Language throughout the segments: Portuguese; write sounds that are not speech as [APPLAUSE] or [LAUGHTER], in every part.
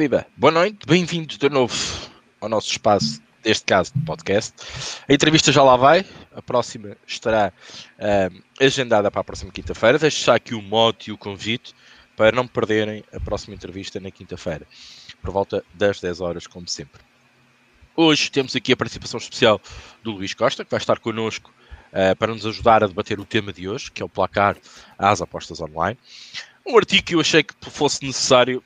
viva! Boa noite, bem-vindos de novo ao nosso espaço, deste caso de podcast. A entrevista já lá vai, a próxima estará uh, agendada para a próxima quinta-feira. Deixo já aqui o mote e o convite para não perderem a próxima entrevista na quinta-feira, por volta das 10 horas, como sempre. Hoje temos aqui a participação especial do Luís Costa, que vai estar connosco uh, para nos ajudar a debater o tema de hoje, que é o placar às apostas online. Um artigo que eu achei que fosse necessário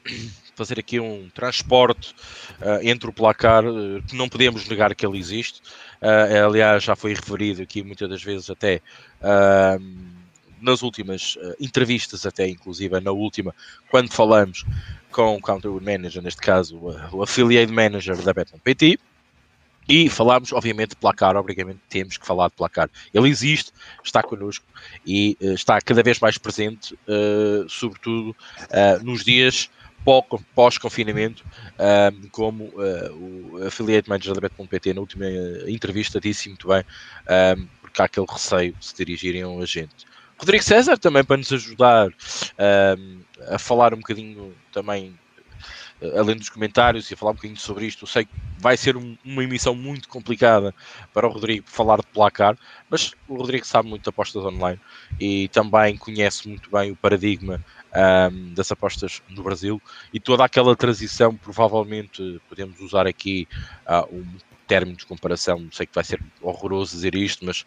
fazer aqui um transporte uh, entre o placar, uh, que não podemos negar que ele existe. Uh, aliás, já foi referido aqui muitas das vezes até nas últimas entrevistas, até inclusive na última, quando falamos com o Counter Manager, neste caso o Affiliate Manager da Beton.pt. E falámos, obviamente, de placar, obviamente temos que falar de placar. Ele existe, está connosco e uh, está cada vez mais presente, uh, sobretudo uh, nos dias pós-confinamento, um, como uh, o affiliate manager da Bet.pt na última entrevista disse muito bem, um, porque há aquele receio de se dirigirem a um agente. Rodrigo César também para nos ajudar um, a falar um bocadinho também eh, além dos comentários e a falar um bocadinho sobre isto. Eu sei que vai ser um, uma emissão muito complicada para o Rodrigo falar de placar, mas o Rodrigo sabe muito de apostas online e também conhece muito bem o paradigma um, das apostas no Brasil e toda aquela transição, provavelmente podemos usar aqui uh, um termo de comparação, sei que vai ser horroroso dizer isto, mas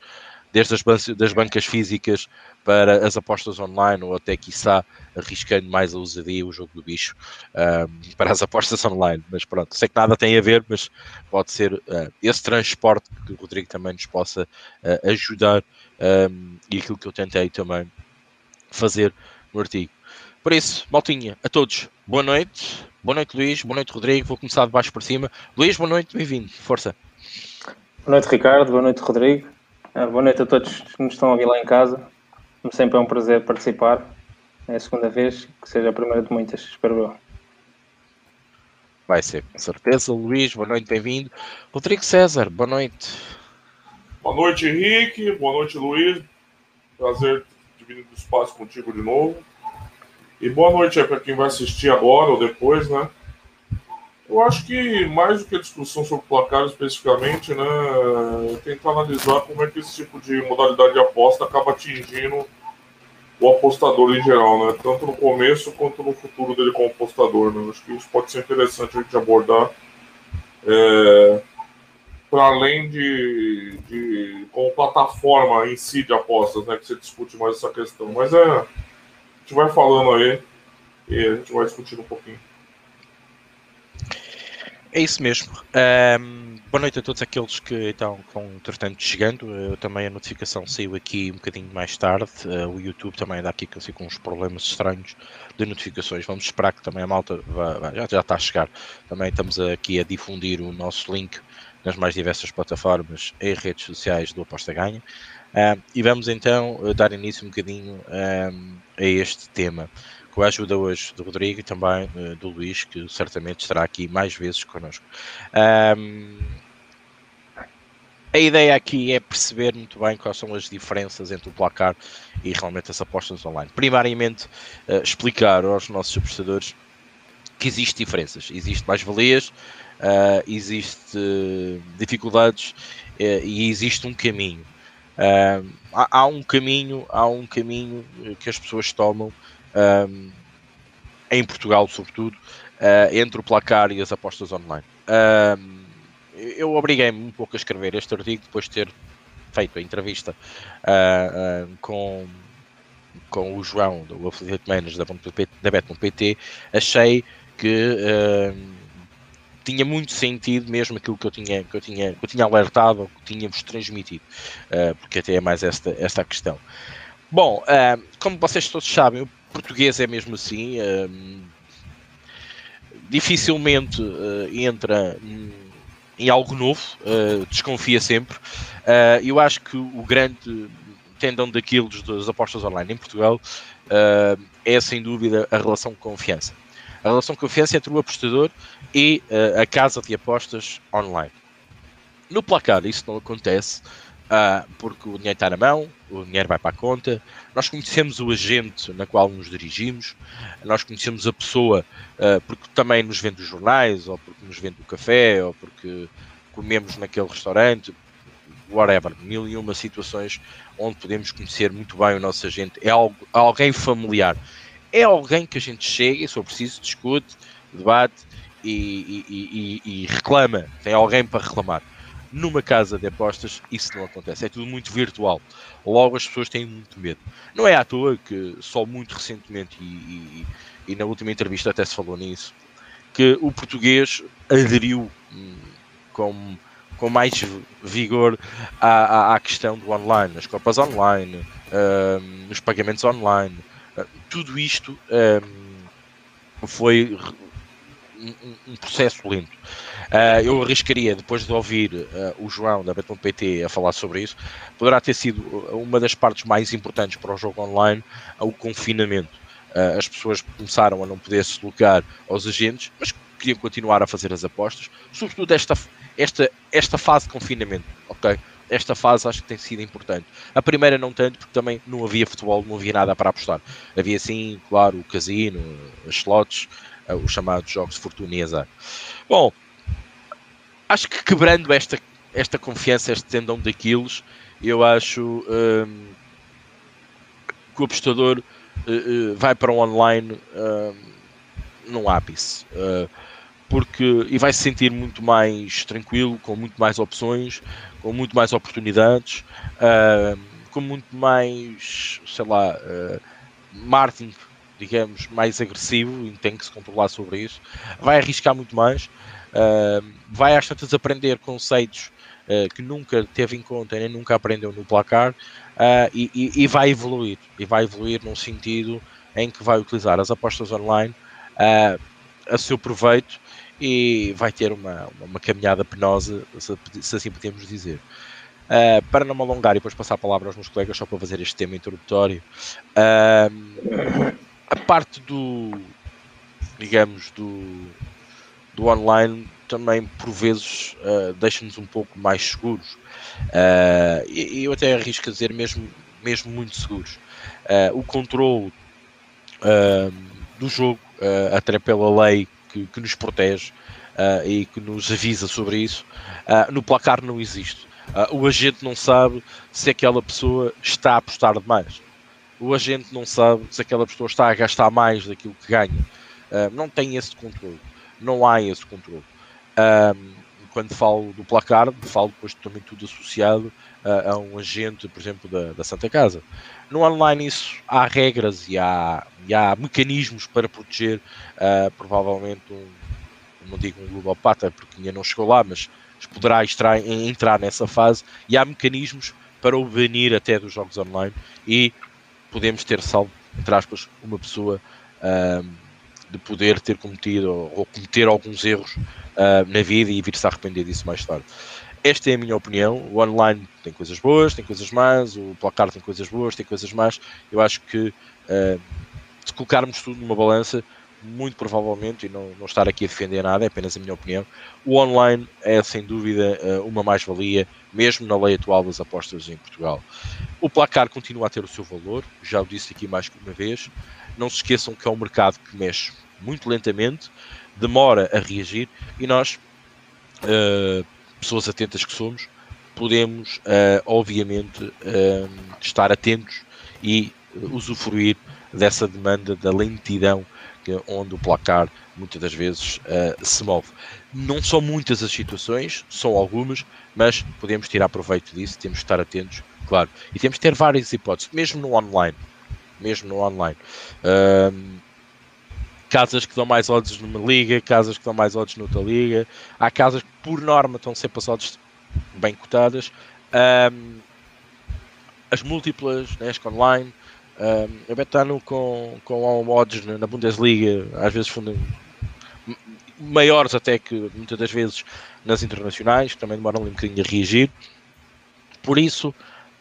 desde as das bancas físicas para as apostas online ou até, quiçá, arriscando mais a ousadia o jogo do bicho um, para as apostas online. Mas pronto, sei que nada tem a ver, mas pode ser uh, esse transporte que o Rodrigo também nos possa uh, ajudar um, e aquilo que eu tentei também fazer no artigo. Por isso, maltinha, a todos, boa noite. Boa noite, Luís. Boa noite, Rodrigo. Vou começar de baixo para cima. Luís, boa noite, bem-vindo. Força. Boa noite, Ricardo. Boa noite, Rodrigo. Uh, boa noite a todos que nos estão a ouvir lá em casa. Como sempre é um prazer participar. É a segunda vez, que seja a primeira de muitas, espero eu. Vai ser, com certeza. Luís, boa noite, bem-vindo. Rodrigo César, boa noite. Boa noite, Henrique. Boa noite, Luís. Prazer dividir o espaço contigo de novo. E boa noite aí para quem vai assistir agora ou depois, né? Eu acho que mais do que a discussão sobre placar especificamente, né, tentar analisar como é que esse tipo de modalidade de aposta acaba atingindo o apostador em geral, né? Tanto no começo quanto no futuro dele como apostador, né? Acho que isso pode ser interessante a gente abordar. É, para além de, de como plataforma em si de apostas, né? Que você discute mais essa questão. Mas é gente vai falando aí e a gente vai discutindo um pouquinho. É isso mesmo. Um, boa noite a todos aqueles que estão, entretanto, chegando. Eu, também a notificação saiu aqui um bocadinho mais tarde. Uh, o YouTube também dá aqui assim, com uns problemas estranhos de notificações. Vamos esperar que também a malta vá, vá, já, já está a chegar. Também estamos aqui a difundir o nosso link nas mais diversas plataformas e redes sociais do Aposta Ganha. Uh, e vamos então dar início um bocadinho a este tema, com a ajuda hoje do Rodrigo e também uh, do Luís, que certamente estará aqui mais vezes connosco. Um, a ideia aqui é perceber muito bem quais são as diferenças entre o placar e realmente as apostas online. Primariamente, uh, explicar aos nossos apostadores que existem diferenças, existe mais-valias, uh, existe dificuldades e existe um caminho. Uh, há, há, um caminho, há um caminho que as pessoas tomam em Portugal, sobretudo, uh, entre o placar e as apostas online. Eu obriguei-me um pouco a escrever este artigo depois de ter feito a entrevista uh, com, com o João, do Affiliate Manager da Bet.pt. Achei que tinha muito sentido mesmo aquilo que eu tinha, que eu tinha, que eu tinha alertado, que tínhamos transmitido, uh, porque até é mais esta, esta questão. Bom, uh, como vocês todos sabem, o português é mesmo assim, uh, dificilmente entra em algo novo, desconfia sempre. eu acho que o grande tendão daqueles das apostas online em Portugal é sem dúvida a relação de confiança a relação de confiança entre o apostador e uh, a casa de apostas online. No placar isso não acontece uh, porque o dinheiro está na mão, o dinheiro vai para a conta, nós conhecemos o agente na qual nos dirigimos, nós conhecemos a pessoa uh, porque também nos vende os jornais, ou porque nos vende o café, ou porque comemos naquele restaurante, whatever, mil e uma situações onde podemos conhecer muito bem o nosso agente, é algo, alguém familiar, é alguém que a gente chega, se for preciso, discute, debate e, e, e, e reclama, tem alguém para reclamar numa casa de apostas isso não acontece, é tudo muito virtual. Logo as pessoas têm muito medo. Não é à toa que só muito recentemente, e, e, e na última entrevista até se falou nisso, que o português aderiu hum, com, com mais vigor à, à, à, questão do online, nas copas online, hum, nos pagamentos online. Tudo isto foi um, um processo lento. Uh, eu arriscaria, depois de ouvir uh, o João da Beton.pt a falar sobre isso, poderá ter sido uma das partes mais importantes para o jogo online o confinamento. Uh, as pessoas começaram a não poder se locar aos agentes, mas queriam continuar a fazer as apostas, sobretudo esta, esta, esta fase de confinamento, ok? Esta fase acho que tem sido importante. A primeira não tanto, porque também não havia futebol, não havia nada para apostar. Havia sim, claro, o casino, as slots, os chamados jogos de fortuna e. Bom, acho que quebrando esta, esta confiança, este tendão daqueles, eu acho um, que o apostador uh, uh, vai para o online um, num ápice. Porque, e vai se sentir muito mais tranquilo, com muito mais opções, com muito mais oportunidades, hum, com muito mais, sei lá, marketing, digamos, mais agressivo e tem que se controlar sobre isso. Vai arriscar muito mais Uh, vai às tantas aprender conceitos uh, que nunca teve em conta nem nunca aprendeu no placar uh, e, e, e, vai evoluir. E vai evoluir num sentido em que vai utilizar as apostas online a seu proveito e vai ter uma, uma caminhada penosa, se, se assim podemos dizer. Uh, para não me alongar e depois passar a palavra aos meus colegas, só para fazer este tema introdutório, uh, a parte do, digamos, do, do online também por vezes uh, deixa-nos um pouco mais seguros uh, e, eu até arrisco a dizer mesmo, mesmo muito seguros. Uh, o controle do jogo, até pela lei que, que nos protege e que nos avisa sobre isso, no placar não existe. o agente não sabe se aquela pessoa está a apostar demais. O agente não sabe se aquela pessoa está a gastar mais daquilo que ganha. não tem esse controle não há esse controle. Quando falo do placar, falo depois também tudo associado a, a um agente, por exemplo, da, da, Santa Casa. No online isso há regras e há, e há mecanismos para proteger uh, provavelmente um, não digo um ludopata porque ainda não chegou lá, mas poderá extrair, entrar nessa fase e há mecanismos para o banir até dos jogos online e podemos ter salvo, entre aspas, uma pessoa de poder ter cometido ou, cometer alguns erros uh, na vida e vir-se a arrepender disso mais tarde. Esta é a minha opinião. O online tem coisas boas, tem coisas más, o placar tem coisas boas, tem coisas más. Eu acho que uh, se colocarmos tudo numa balança, muito provavelmente, e não, não estar aqui a defender nada, é apenas a minha opinião, o online é sem dúvida uh, uma mais-valia, mesmo na lei atual das apostas em Portugal. O placar continua a ter o seu valor, já o disse aqui mais que uma vez. Não se esqueçam que é um mercado que mexe muito lentamente, demora a reagir e nós, uh, pessoas atentas que somos, podemos, uh, obviamente, uh, estar atentos e usufruir dessa demanda da lentidão que, onde o placar muitas das vezes se move. Não são muitas as situações, são algumas, mas podemos tirar proveito disso, temos que estar atentos, claro. E temos que ter várias hipóteses, mesmo no online mesmo no online. Um, casas que dão mais odds numa liga, casas que dão mais odds noutra liga. Há casas que, por norma, estão sempre as odds bem cotadas. Um, as múltiplas, né, as online. Um, a Betano com, com odds na Bundesliga, às vezes maiores até que muitas das vezes nas internacionais, que também demoram um bocadinho a reagir. Por isso,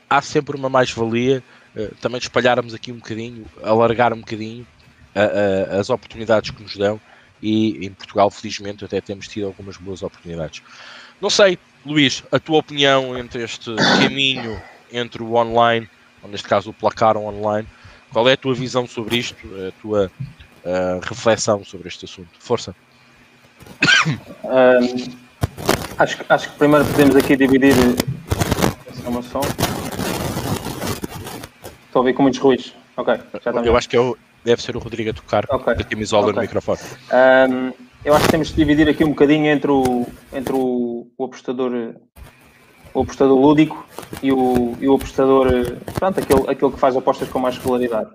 há sempre uma mais-valia eh, também espalharmos aqui um bocadinho, alargar um bocadinho as oportunidades que nos dão e em Portugal, felizmente, até temos tido algumas boas oportunidades. Não sei, Luís, a tua opinião entre este caminho entre o online, ou neste caso o placar online, qual é a tua visão sobre isto, a tua uh, reflexão sobre este assunto? Força. Um, acho, acho que primeiro podemos aqui dividir uma som. Estou a ouvir com muitos ruídos. Ok, já está Eu acho que é o, deve ser o Rodrigo a tocar, okay. a camisola okay. no microfone. Um, eu acho que temos de dividir aqui um bocadinho entre o, entre o, o apostador o apostador lúdico e o, e o apostador, pronto, aquele, aquele que faz apostas com mais regularidade.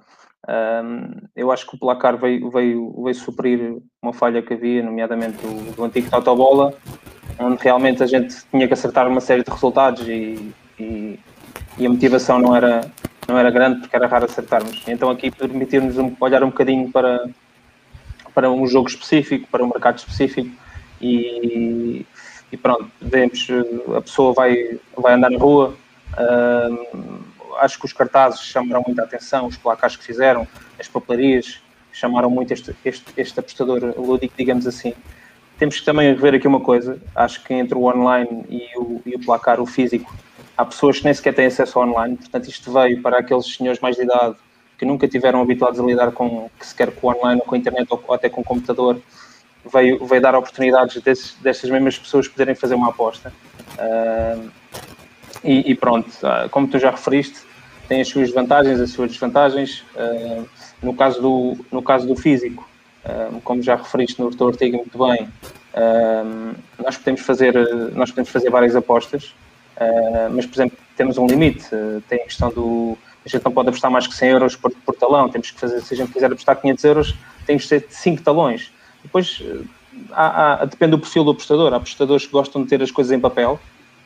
Um, eu acho que o placar veio, veio, veio suprir uma falha que havia, nomeadamente do, do antigo Totobola, onde realmente a gente tinha que acertar uma série de resultados e, e, e, a motivação não era, não era grande porque era raro acertarmos. Então aqui permitir-nos olhar um bocadinho para, para um jogo específico, para um mercado específico e, e pronto, vemos, a pessoa vai, vai andar na rua, uh, acho que os cartazes chamaram muita atenção, os placares que fizeram, as papelarias chamaram muito este, este, este apostador lúdico, digamos assim. Temos que também rever aqui uma coisa, acho que entre o online e o, e o placar, o físico, há pessoas que nem sequer têm acesso online, portanto isto veio para aqueles senhores mais de idade que nunca tiveram habituados a lidar com, que sequer com o online ou com a internet ou até com o computador, veio, veio dar oportunidades desses, destas mesmas pessoas poderem fazer uma aposta. Uh, e, e, pronto, uh, como tu já referiste, tem as suas vantagens, as suas desvantagens. Uh, no, caso do, no caso do físico, como já referiste no teu artigo muito bem, nós, podemos fazer, nós podemos fazer várias apostas, mas, por exemplo, temos um limite. tem a questão do. A gente não pode apostar mais que 100 euros por, por talão. Temos que fazer, se a gente quiser apostar 500 euros, temos que ter 5 talões. Depois, eh, há, há, depende do perfil do apostador. Há apostadores que gostam de ter as coisas em papel.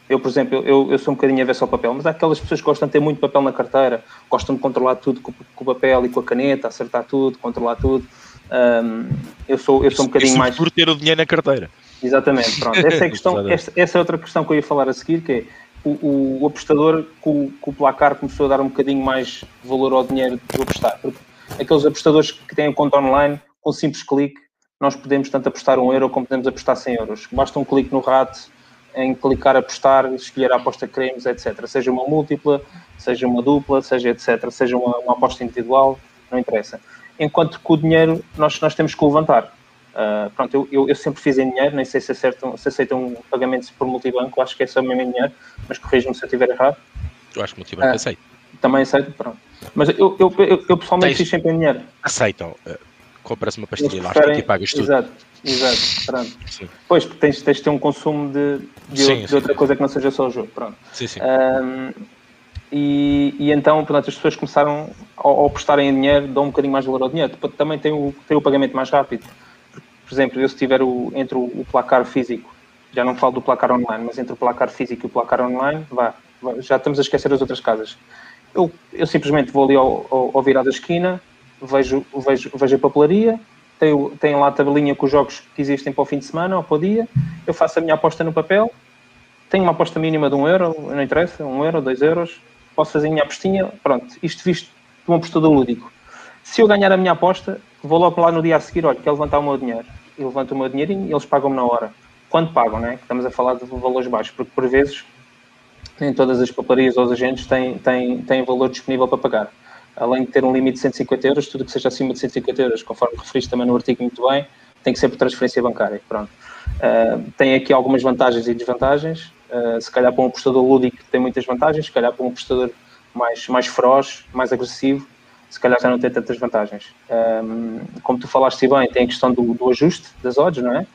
Eu, por exemplo, eu, eu sou um bocadinho a ver só papel, mas há aquelas pessoas que gostam de ter muito papel na carteira, gostam de controlar tudo com, com o papel e com a caneta, acertar tudo, controlar tudo. Um, eu sou, eu sou um bocadinho mais. por ter o dinheiro na carteira. Exatamente, pronto. Essa é, [LAUGHS] questão, essa, essa, é outra questão que eu ia falar a seguir, que é o, o apostador com, com, o placar começou a dar um bocadinho mais valor ao dinheiro do apostar. Porque aqueles apostadores que têm conta online, com um simples clique, nós podemos tanto apostar um euro como podemos apostar 100 euros. Basta um clique no rato em clicar apostar, escolher a aposta que queremos, etc. Seja uma múltipla, seja uma dupla, seja etc. Seja uma, uma aposta individual, não interessa. Enquanto que o dinheiro nós, nós temos que levantar. Uh, pronto, eu, eu, eu, sempre fiz em dinheiro, nem sei se aceitam, se aceitam pagamentos por multibanco, acho que é só mesmo em dinheiro, mas corrija-me se eu estiver errado. Eu acho que multibanco uh, aceita. Também aceito, pronto. Mas eu, eu, eu, eu pessoalmente Tens, fiz sempre em dinheiro. Aceitam. Uh, compras uma pastilha elástica e pagas tudo. Exato, exato, pronto. Sim. Pois, porque tens, tens de ter um consumo de, de, sim, outro, de outra coisa que não seja só o jogo, pronto. Sim, sim. E, e, então, portanto, as pessoas começaram, ao, ao apostarem em dinheiro, dão um bocadinho mais valor ao dinheiro. Também tem o, tem o pagamento mais rápido. Por exemplo, eu se tiver o, entre o, o placar físico, já não falo do placar online, mas entre o placar físico e o placar online, vá, já estamos a esquecer as outras casas. Eu, eu simplesmente vou ali ao, ao, ao virar da esquina, vejo, vejo, vejo a papelaria, tenho, tenho lá a tabelinha com os jogos que existem para o fim de semana ou para o dia, eu faço a minha aposta no papel, tenho uma aposta mínima de um euro, não interessa, um euro, dois euros, posso fazer a minha apostinha, pronto, isto visto de um apostador lúdico. Se eu ganhar a minha aposta, vou logo lá no dia a seguir, olha, quer levantar o meu dinheiro. Eu levanto o meu dinheirinho e eles pagam-me na hora. Quando pagam, né? Estamos a falar de valores baixos, porque por vezes nem todas as papelarias ou os agentes têm, têm, têm valor disponível para pagar além de ter um limite de 150 euros, tudo que seja acima de 150 euros, conforme referiste também no artigo muito bem, tem que ser por transferência bancária. Pronto. Uh, tem aqui algumas vantagens e desvantagens. Uh, se calhar para um apostador lúdico tem muitas vantagens, se calhar para um apostador mais, mais feroz, mais agressivo, se calhar já não tem tantas vantagens. Um, como tu falaste bem, tem a questão do, do ajuste das odds, não é?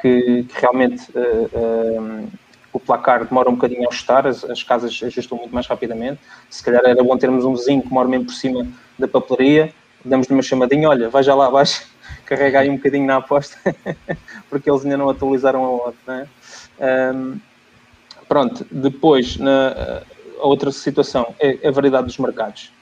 Que, que realmente uh, o placar demora um bocadinho a ajustar, as, as, casas ajustam muito mais rapidamente. Se calhar era bom termos um vizinho que mora mesmo por cima da papelaria, damos-lhe uma chamadinha, olha, vai já lá abaixo, [LAUGHS] carrega aí um bocadinho na aposta, [LAUGHS] porque eles ainda não atualizaram a outra. Não é? um, pronto, depois, na, a outra situação é a variedade dos mercados.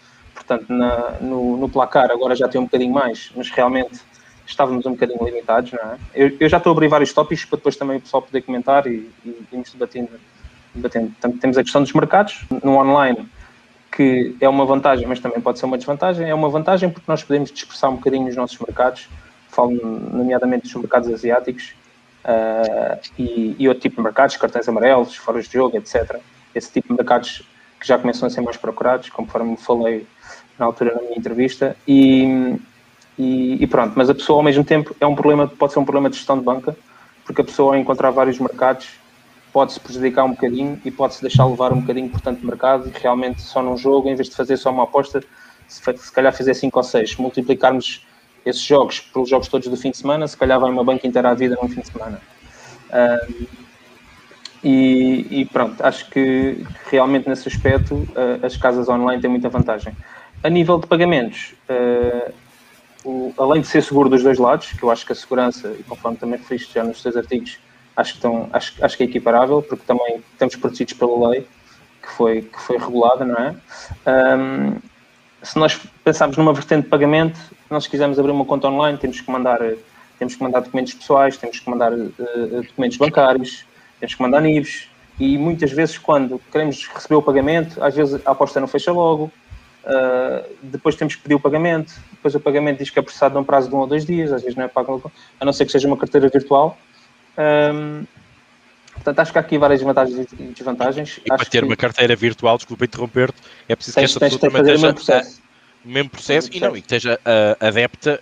Portanto, na, no, no placar agora já tem um bocadinho mais, mas realmente estávamos um bocadinho limitados, não é? Eu, eu já estou a abrir vários tópicos para depois também o pessoal poder comentar e, e irmos debatendo, debatendo. Portanto, temos a questão dos mercados no online, que é uma vantagem, mas também pode ser uma desvantagem. É uma vantagem porque nós podemos dispersar um bocadinho os nossos mercados, falo nomeadamente dos mercados asiáticos, uh, e, e, outro tipo de mercados, cartões amarelos, foras de jogo, etc. Esse tipo de mercados que já começam a ser mais procurados, conforme falei na altura na minha entrevista, e, e, e, pronto, mas a pessoa ao mesmo tempo é um problema, pode ser um problema de gestão de banca, porque a pessoa ao encontrar vários mercados pode-se prejudicar um bocadinho e pode-se deixar levar um bocadinho por tanto mercado e realmente só num jogo, em vez de fazer só uma aposta, se, se calhar fizer 5 ou 6, multiplicarmos esses jogos pelos jogos todos do fim de semana, se calhar vai uma banca inteira à vida num fim de semana. Uh, e, e, pronto, acho que realmente nesse aspecto uh, as casas online têm muita vantagem. A nível de pagamentos, uh, o, além de ser seguro dos dois lados, que eu acho que a segurança, e conforme também referiste já nos teus artigos, acho que, estão, acho, acho que é equiparável, porque também estamos protegidos pela lei que foi, que foi regulada, não é? Um, se nós pensarmos numa vertente de pagamento, nós quisermos abrir uma conta online, temos que mandar, temos que mandar documentos pessoais, temos que mandar uh, documentos bancários, temos que mandar NIVs, e muitas vezes quando queremos receber o pagamento, às vezes a aposta não fecha logo, uh, depois temos que pedir o pagamento, depois o pagamento diz que é processado num prazo de um ou dois dias, às vezes não é pago, a não ser que seja uma carteira virtual, um, portanto, acho que há aqui várias vantagens e desvantagens. E para ter que... uma carteira virtual, desculpa interromper-te, é preciso tens, que essa pessoa também esteja o mesmo processo, a, mesmo processo. E, não, e que esteja uh, adepta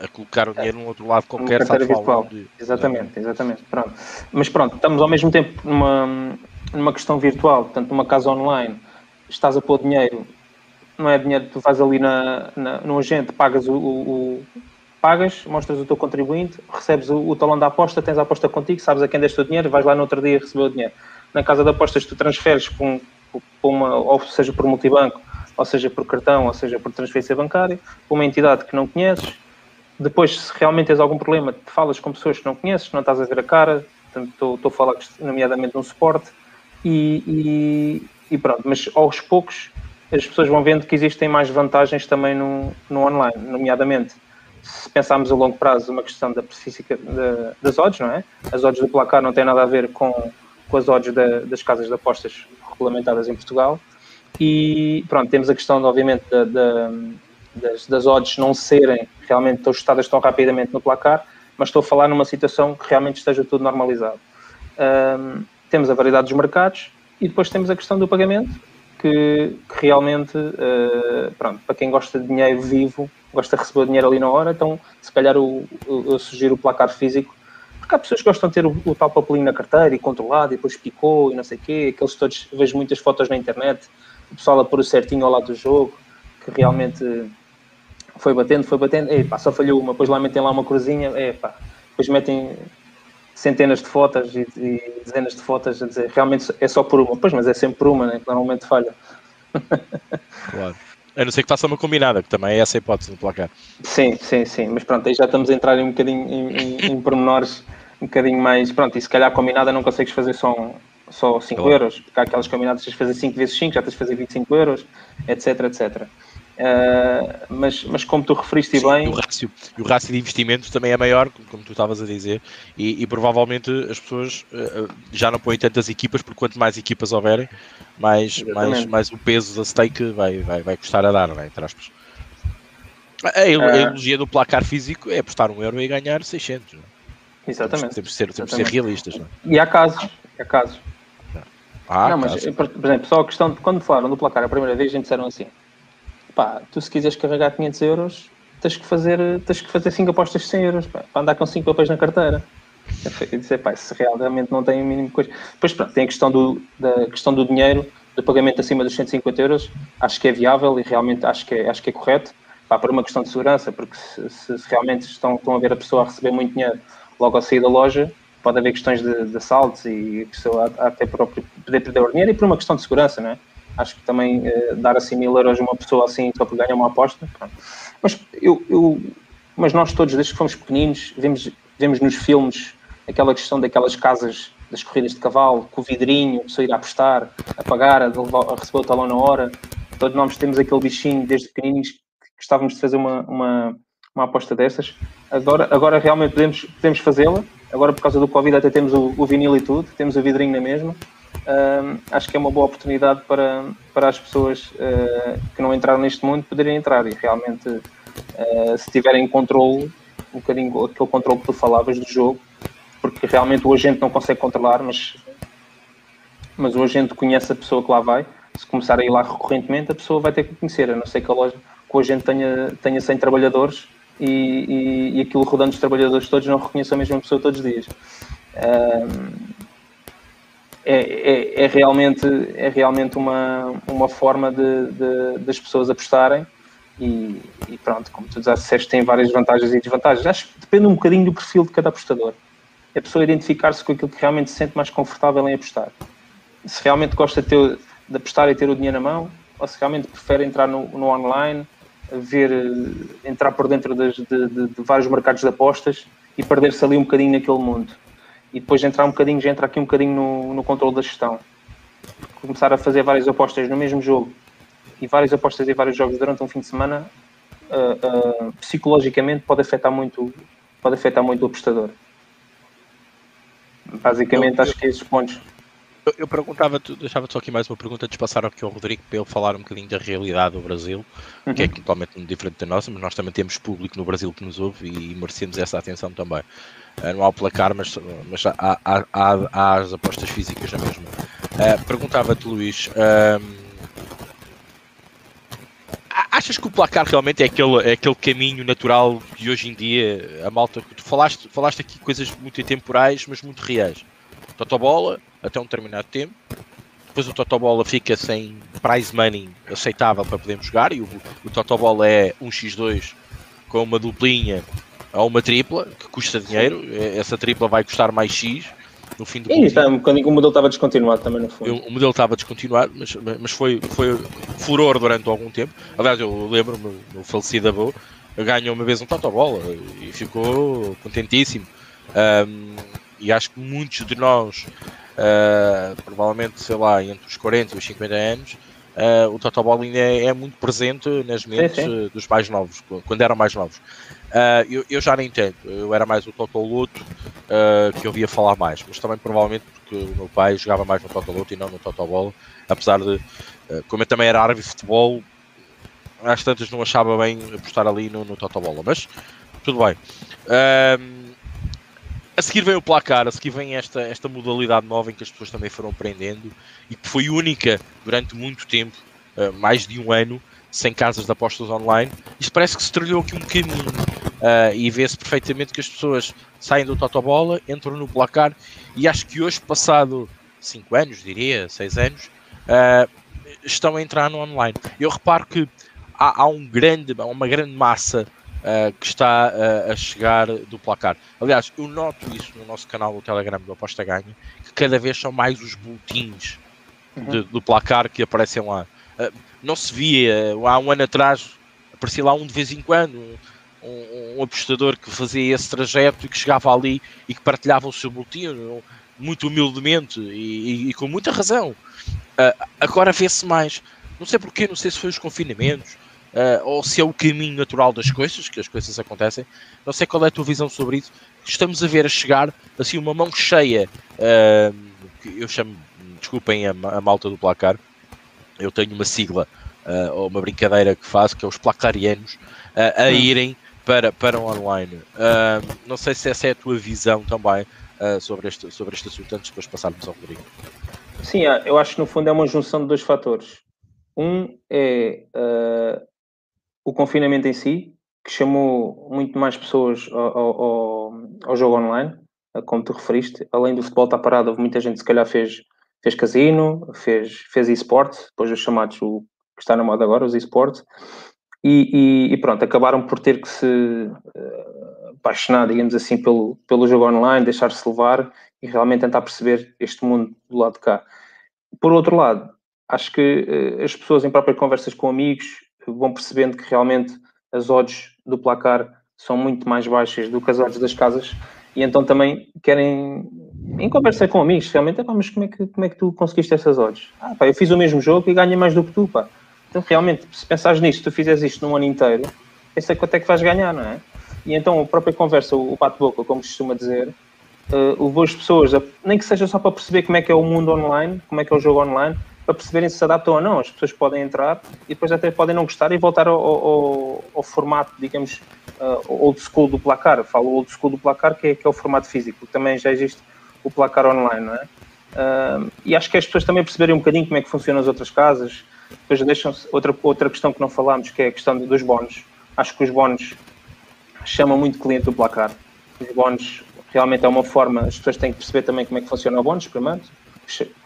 a colocar o dinheiro no outro lado qualquer carteira virtual. De... Exatamente, exatamente. Pronto. Mas pronto, estamos ao mesmo tempo numa, numa questão virtual, portanto, numa casa online, estás a pôr dinheiro, não é dinheiro, tu vais ali na, na, no agente, pagas o, o, pagas, mostras o teu contribuinte, recebes o, o, talão da aposta, tens a aposta contigo, sabes a quem deste o dinheiro, vais lá no outro dia receber o dinheiro. Na casa de apostas, tu transferes por, um, por uma, ou seja por multibanco, ou seja por cartão, ou seja por transferência bancária, para uma entidade que não conheces. Depois, se realmente tens algum problema, te falas com pessoas que não conheces, não estás a ver a cara, estou, a falar nomeadamente de um suporte, e, e, e, pronto. Mas aos poucos, as pessoas vão vendo que existem mais vantagens também no, no online, nomeadamente se pensarmos a longo prazo, uma questão da específica das odds, não é? As odds do placar não têm nada a ver com, com as odds da, das casas de apostas regulamentadas em Portugal. E pronto, temos a questão, obviamente, da, da, das, das odds não serem realmente ajustadas tão rapidamente no placar, mas estou a falar numa situação que realmente esteja tudo normalizado. Um, temos a variedade dos mercados e depois temos a questão do pagamento, que, que realmente, uh, pronto, para quem gosta de dinheiro vivo, gosta de receber o dinheiro ali na hora, então se calhar eu, eu sugiro o placar físico, porque há pessoas que gostam de ter o, o tal papelinho na carteira e controlado, e depois picou e não sei o quê, aqueles todos, vejo muitas fotos na internet, o pessoal a pôr o certinho ao lado do jogo, que realmente foi batendo, foi batendo, pá, só falhou uma, depois lá metem lá uma cruzinha, pá, depois metem centenas de fotos e, e, dezenas de fotos a dizer realmente é só por uma, pois, mas é sempre por uma, né, que normalmente falha. [LAUGHS] Claro. A não ser que faça uma combinada, que também é essa a hipótese no placar. Sim, sim, sim. Mas pronto, aí já estamos a entrar em um bocadinho em, em, em pormenores um bocadinho mais. Pronto, e se calhar a combinada não consegues fazer só, um, só 5 claro. euros, porque há aquelas combinadas que tens de fazer 5 vezes 5, já tens de fazer 25 euros, etc, etc. Uh, mas, mas como tu referiste Sim, bem. E o, rácio, o rácio de investimentos também é maior, como tu estavas a dizer, e, e provavelmente as pessoas uh, já não põem tantas equipas, porque quanto mais equipas houverem, mais, mais, mais o peso da stake vai, vai, vai custar a dar, não é? Entre aspas. A, a ilogia do placar físico é apostar um euro e ganhar 600. Não é? Exatamente. Temos de ser, temos ser realistas. Não é? E há casos. Há casos. Ah, não, mas, por, por exemplo, só a questão de quando falaram do placar a primeira vez, a gente disseram assim: pá, tu se quiseres carregar 500 euros, tens que fazer, tens que fazer 5 apostas de 100 euros, pá, para andar com 5 papéis na carteira. Eu disse, pá, se realmente não tem o mínimo coisa. Depois, pronto, tem a questão do, da questão do dinheiro, do pagamento acima dos 150 euros, acho que é viável e realmente acho que é, acho que é correto, pá, por uma questão de segurança, porque se, se, se realmente estão, estão a ver a pessoa a receber muito dinheiro logo ao sair da loja, pode haver questões de, de assaltos e a pessoa até próprio poder perder o dinheiro e por uma questão de segurança, não é? Acho que também eh, dar assim mil euros a uma pessoa assim só para ganhar uma aposta. Mas, eu, eu, mas nós todos, desde que fomos pequeninos, vemos, vemos nos filmes aquela questão daquelas casas das corridas de cavalo, com o vidrinho, a pessoa ir a apostar, a pagar, a, a receber o talão na hora. Todos nós temos aquele bichinho desde pequeninos que gostávamos de fazer uma, uma, uma aposta dessas. Agora, agora realmente podemos, podemos fazê-la. Agora, por causa do Covid, até temos o, o vinil e tudo, temos o vidrinho na mesma acho que é uma boa oportunidade para, para as pessoas uh, que não entraram neste mundo poderem entrar e realmente, uh, se tiverem controle, um bocadinho aquele controle que tu falavas do jogo, porque realmente o agente não consegue controlar, mas, mas o agente conhece a pessoa que lá vai. Se começar a ir lá recorrentemente, a pessoa vai ter que conhecer, a não ser que a loja, que o agente tenha, tenha 100 trabalhadores e, e, e aquilo rodando os trabalhadores todos não reconheça a mesma pessoa todos os dias. É, é, é, realmente, é realmente uma, uma forma de, de das pessoas apostarem e, e, pronto, como tu já disseste, tem várias vantagens e desvantagens. Acho que depende um bocadinho do perfil de cada apostador. É a pessoa identificar-se com aquilo que realmente se sente mais confortável em apostar. Se realmente gosta de, ter, de apostar e ter o dinheiro na mão, ou se realmente prefere entrar no, no online, ver, entrar por dentro das, de, de, de vários mercados de apostas e perder-se ali um bocadinho naquele mundo e depois entrar um bocadinho, já entrar aqui um bocadinho no, no controle da gestão. Começar a fazer várias apostas no mesmo jogo e várias apostas em vários jogos durante um fim de semana, uh, uh, psicologicamente pode afetar muito, pode afetar muito o apostador. Basicamente, acho que esses pontos. Eu, eu perguntava-te, deixava-te só aqui mais uma pergunta de passar aqui ao Rodrigo para ele falar um bocadinho da realidade do Brasil, uhum. que é uhum. totalmente diferente da nossa, mas nós também temos público no Brasil que nos ouve e merecemos essa atenção também. Uh, não há o placar, mas, mas há, há, há, há as apostas físicas na mesma. Uh, Perguntava-te, Luís. Achas que o placar realmente é aquele, é aquele caminho natural de hoje em dia a malta tu falaste, falaste aqui coisas muito temporais, mas muito reais. Totobola, até um determinado tempo. Depois o Totobola fica sem prize money aceitável para podermos jogar. E o, o Totobola é um x2 com uma duplinha ou uma tripla que custa dinheiro. Essa tripla vai custar mais x no fim do e está, um o modelo estava descontinuado também no fundo. O, modelo estava descontinuado, mas, mas foi, foi furor durante algum tempo. Aliás, eu lembro-me, no falecido avô, ganhou uma vez um Totobola e ficou contentíssimo. Um, e acho que muitos de nós, uh, provavelmente, sei lá, entre os 40 e os 50 anos, uh, o Totobola ainda é, é, muito presente nas mentes sim, sim. dos mais novos, quando eram mais novos. Uh, eu, eu, já nem tanto, eu era mais o Totoloto uh, que eu via falar mais, mas também provavelmente porque o meu pai jogava mais no Totoloto e não no Totobola, apesar de, como eu também era árbitro de futebol, às tantas não achava bem apostar ali no, no Totobola, mas tudo bem. A seguir vem o placar, a seguir vem esta, esta modalidade nova em que as pessoas também foram aprendendo e que foi única durante muito tempo, mais de um ano, sem casas de apostas online. Isto parece que se trilhou aqui um caminho Uh, e vê-se perfeitamente que as pessoas saem do Totobola, entram no placar e acho que hoje, passado 5 anos, diria, 6 anos, uh, estão a entrar no online. Eu reparo que há, há um grande, uma grande massa uh, que está a chegar do placar. Aliás, eu noto isso no nosso canal do Telegram do Aposta Ganha, que cada vez são mais os boletins uhum. de, do placar que aparecem lá. não se via, há um ano atrás, aparecia lá um de vez em quando, um, um, apostador que fazia esse trajeto e que chegava ali e que partilhava o seu boletim muito humildemente e, e, e com muita razão. Uh, agora vê-se mais, não sei porquê, não sei se foi os confinamentos uh, ou se é o caminho natural das coisas, que as coisas acontecem. Não sei qual é a tua visão sobre isso. Estamos a ver a chegar assim uma mão cheia, uh, eu chamo, desculpem a, a malta do placar, eu tenho uma sigla ou uma brincadeira que faço que é os placarianos a hum. irem para, para o online. Uh, não sei se essa é a tua visão também uh, sobre, este, sobre este assunto, antes de depois passarmos ao Rodrigo. Sim, eu acho que no fundo é uma junção de dois fatores. Um é uh, o confinamento em si, que chamou muito mais pessoas ao, ao, ao jogo online, como tu referiste. Além do futebol estar parado, muita gente se calhar fez, fez casino, fez, fez e-sport, depois os chamados, o que está na moda agora, os e-sports. E, e, e, pronto, acabaram por ter que se uh, apaixonar, digamos assim, pelo, pelo jogo online, deixar-se levar e realmente tentar perceber este mundo do lado de cá. Por outro lado, acho que uh, as pessoas em próprias conversas com amigos vão percebendo que realmente as odds do placar são muito mais baixas do que as odds das casas e então também querem, em conversa com amigos, realmente, mas como é, que, como é que tu conseguiste essas odds? Ah, pá, eu fiz o mesmo jogo e ganhei mais do que tu, pá. Então, realmente, se pensares nisso, se tu fizeres isto num ano inteiro, pensa quanto é que vais ganhar, não é? E então, a própria conversa, o bate-boca, como costuma dizer, uh, levou as pessoas, a, nem que seja só para perceber como é que é o mundo online, como é que é o jogo online, para perceberem se se adaptam ou não. As pessoas podem entrar e depois até podem não gostar e voltar ao, ao, ao formato, digamos, uh, old school do placar. Falo old school do placar, que é, que é o formato físico. Também já existe o placar online, não é? Uh, e acho que as pessoas também perceberem um bocadinho como é que funcionam as outras casas. Depois deixam outra, outra questão que não falámos, que é a questão dos bónus. Acho que os bónus chamam muito cliente do placar. Os bónus realmente é uma forma, as pessoas têm que perceber também como é que funciona o bónus, primeiro,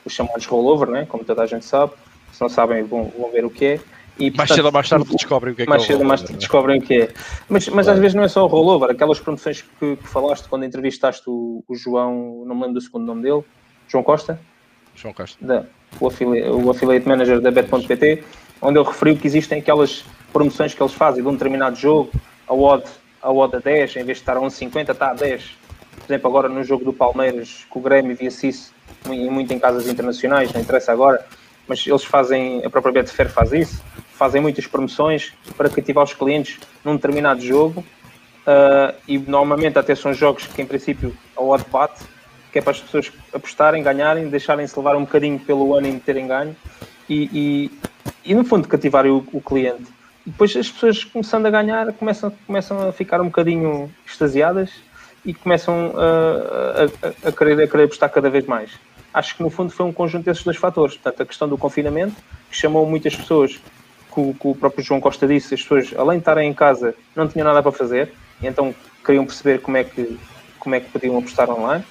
os chamados rollover, né? como toda a gente sabe. Se não sabem, vão, vão ver o que é. E, mais cedo ou mais tarde descobrem o que é mais que é cedo mais tarde descobrem o que é. Mas, mas às vezes não é só o rollover, aquelas promoções que, que falaste quando entrevistaste o, o, João, não me lembro do segundo nome dele, João Costa? João Costa. Da, o, affiliate, o affiliate manager da Bet.pt, onde ele referiu que existem aquelas promoções que eles fazem de um determinado jogo, a odd, a odd a 10, em vez de estar a 1,50 está a 10. Por exemplo, agora no jogo do Palmeiras, com o Grêmio via-se isso muito em casas internacionais, não interessa agora, mas eles fazem, a própria Betfair faz isso, fazem muitas promoções para cativar os clientes num determinado jogo uh, e normalmente até são jogos que em princípio a odd bate, que é para as pessoas apostarem, ganharem, deixarem-se levar um bocadinho pelo ano e terem ganho e, e, e, no fundo cativarem o, o cliente. E depois as pessoas começando a ganhar começam, começam a ficar um bocadinho extasiadas e começam a, a, a, querer, a querer apostar cada vez mais. Acho que no fundo foi um conjunto desses dois fatores. Portanto, a questão do confinamento, que chamou muitas pessoas que o, o próprio João Costa disse, as pessoas, além de estarem em casa, não tinham nada para fazer, e então queriam perceber como é que, como é que podiam apostar online.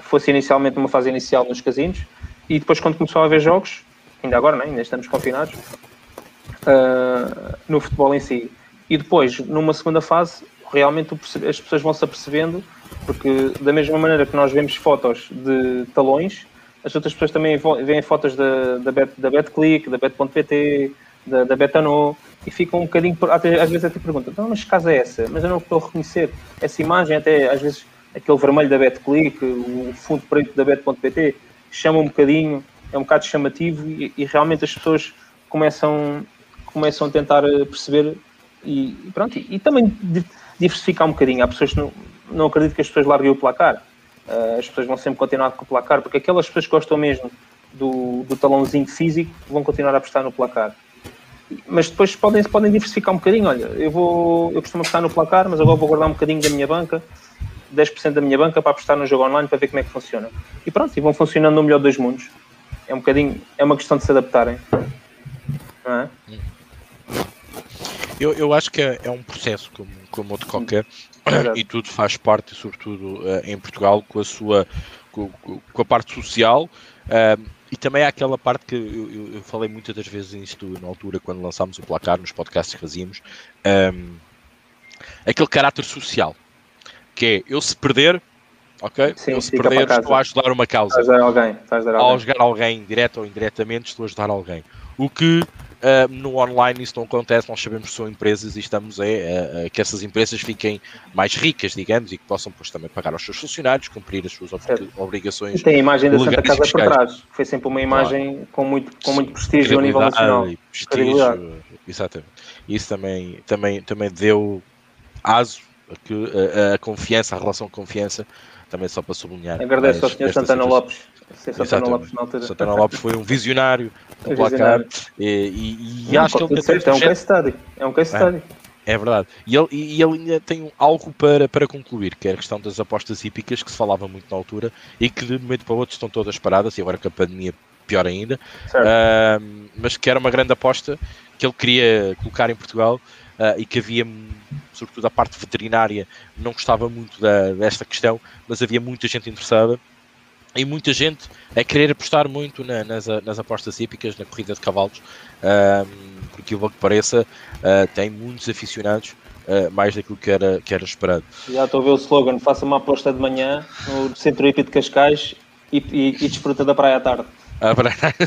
Fosse inicialmente uma fase inicial nos casinos, e depois, quando começou a haver jogos, ainda agora, né, ainda estamos confinados, uh, no futebol em si. E depois, numa segunda fase, realmente as pessoas vão se apercebendo, porque da mesma maneira que nós vemos fotos de talões, as outras pessoas também veem fotos da, da, Bet, da BetClick, da Bet.pt, da, da Betano e ficam um bocadinho, até, às vezes até perguntam, então, mas que casa é essa? Mas eu não estou a reconhecer essa imagem, até às vezes aquele vermelho da BetClick, o fundo preto da Bet.pt, chama um bocadinho, é um bocado chamativo e, e, realmente as pessoas começam, começam a tentar eh, perceber e, pronto, e, e, também diversificar um bocadinho. Há pessoas que não, não acredito que as pessoas larguem o placar. Uh, as pessoas vão sempre continuar com o placar, porque aquelas pessoas que gostam mesmo do, do talãozinho físico vão continuar a apostar no placar mas depois podem, podem diversificar um bocadinho. Olha, eu vou, eu costumo apostar no placar, mas agora vou guardar um bocadinho da minha banca, 10% da minha banca para apostar no jogo online para ver como é que funciona. E pronto, e vão funcionando no melhor dos mundos. É um bocadinho, é uma questão de se adaptarem. Não é? Eu, eu acho que é, é um processo como, como outro qualquer e tudo faz parte, sobretudo uh, em Portugal, com a sua com, com a parte social. E também há aquela parte que eu, eu, falei muitas das vezes isto na altura, quando lançámos o placar, nos podcasts que fazíamos, um, aquele caráter social, que é eu se perder, ok? Sim, eu se perder estou a ajudar uma causa. Estás a ajudar alguém. Estás a ajudar alguém. Ao ajudar alguém, direto ou indiretamente, estou a ajudar alguém. O que Uh, no online isso não acontece, nós sabemos que são empresas e estamos a, a, a, que essas empresas fiquem mais ricas, digamos, e que possam depois também pagar aos seus funcionários, cumprir as suas obrigações. E tem a imagem da Santa Casa por trás, que foi sempre uma imagem claro. com, muito, com muito prestígio a nível nacional. Prestígio, exatamente. Isso também, também, também deu aso a, que, a confiança, a relação de confiança, também só para sublinhar. Agradeço ao Sr. Santana Lopes Santana Lopes, na altura. Santana Lopes foi um visionário do [LAUGHS] placar e, e, e acho que ele certo, é um case study. É um case é, study. É, é verdade. E ele, e ele ainda tem algo para, para concluir, que é a questão das apostas hípicas, que se falava muito na altura e que de um momento para o outro estão todas paradas, e agora com a pandemia pior ainda, uh, mas que era uma grande aposta que ele queria colocar em Portugal uh, e que havia, sobretudo a parte veterinária, não gostava muito da, desta questão, mas havia muita gente interessada e muita gente a querer apostar muito na, nas, nas, apostas hípicas, na corrida de cavalos, um, porque o que pareça uh, tem muitos aficionados, uh, mais daquilo que era, que era esperado. Já estou a ver o slogan: faça uma aposta de manhã no Centro Hípico de Cascais e, e, e desfruta da praia à tarde. [LAUGHS] Ah,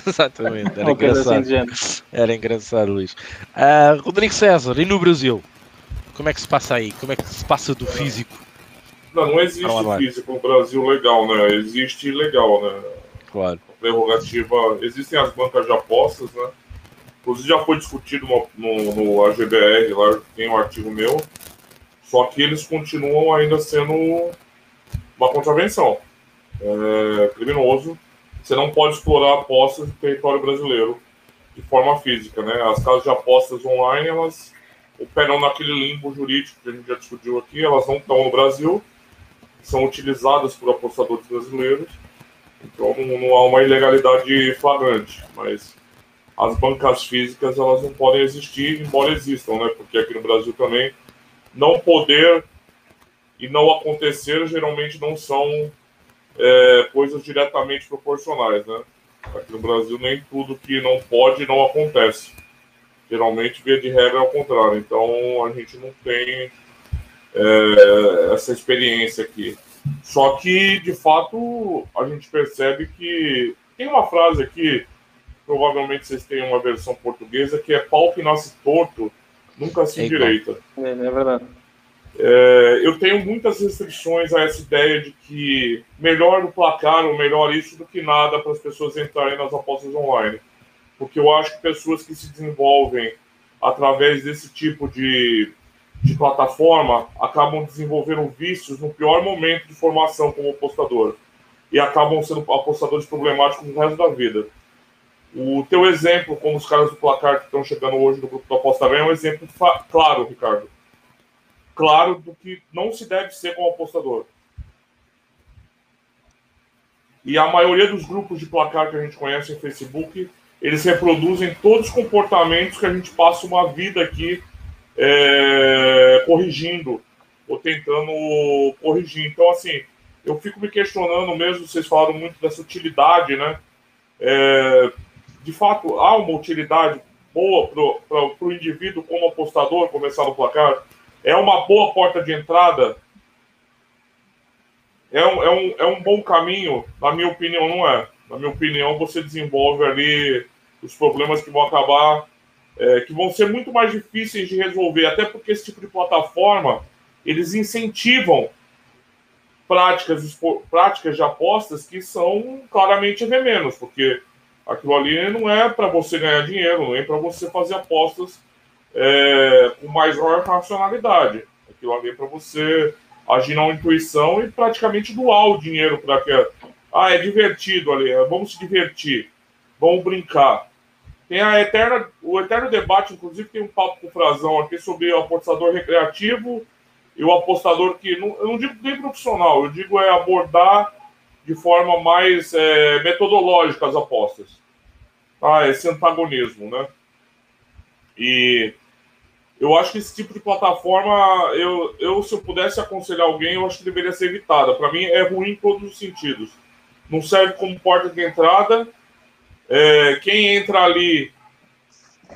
exatamente, era [LAUGHS] engraçado. Assim era engraçado, Luís. Uh, Rodrigo César, e no Brasil? Como é que se passa aí? Como é que se passa do físico não, não existe físico no Brasil legal, né? Existe legal, né? Claro. Prerrogativa. Existem as bancas de apostas, né? Inclusive já foi discutido no, no, no AGBR, lá tem um artigo meu. Só que eles continuam ainda sendo uma contravenção. É criminoso. Você não pode explorar apostas no território brasileiro de forma física, né? As casas de apostas online, elas operam naquele limbo jurídico que a gente já discutiu aqui, elas não estão no Brasil, são utilizadas por apostadores brasileiros, então não, há uma ilegalidade flagrante, mas as bancas físicas elas não podem existir, embora existam, né? Porque aqui no Brasil também não poder e não acontecer geralmente não são é, coisas diretamente proporcionais, né? Aqui no Brasil nem tudo que não pode não acontece. Geralmente, via de regra, é o contrário. Então, a gente não tem é, essa experiência aqui. Só que, de fato, a gente percebe que tem uma frase aqui, provavelmente vocês têm uma versão portuguesa, que é pau que nasce torto, nunca se endireita. É, é verdade. É, eu tenho muitas restrições a essa ideia de que melhor o placar ou melhor isso do que nada para as pessoas entrarem nas apostas online. Porque eu acho que pessoas que se desenvolvem através desse tipo de, de plataforma acabam desenvolvendo vícios no pior momento de formação como apostador. E acabam sendo apostadores problemáticos no resto da vida. O teu exemplo, como os caras do placar que estão chegando hoje no grupo do Aposta Bem, é um exemplo claro, Ricardo claro do que não se deve ser como apostador. E a maioria dos grupos de placar que a gente conhece em Facebook, eles reproduzem todos os comportamentos que a gente passa uma vida aqui é, corrigindo ou tentando corrigir. Então, assim, eu fico me questionando mesmo, vocês falaram muito dessa utilidade, né? É, de fato, há uma utilidade boa para o indivíduo como apostador começar no placar? é uma boa porta de entrada, é um, é um, é um bom caminho, na minha opinião, não é. Na minha opinião, você desenvolve ali os problemas que vão acabar, é, que vão ser muito mais difíceis de resolver, até porque esse tipo de plataforma, eles incentivam práticas, práticas de apostas que são claramente venenos, porque aquilo ali não é para você ganhar dinheiro, não é para você fazer apostas é, com maior racionalidade. Aquilo ali é para você agir na intuição e praticamente doar o dinheiro para que. Ah, é divertido ali, é, vamos se divertir, vamos brincar. Tem a eterna, o eterno debate, inclusive tem um papo com o Frazão aqui sobre o apostador recreativo e o apostador que, não, eu não digo nem profissional, eu digo é abordar de forma mais é, metodológica as apostas. Ah, esse antagonismo, né? E eu acho que esse tipo de plataforma, eu, eu se eu pudesse aconselhar alguém, eu acho que deveria ser evitada. Para mim, é ruim em todos os sentidos. Não serve como porta de entrada. É, quem entra ali,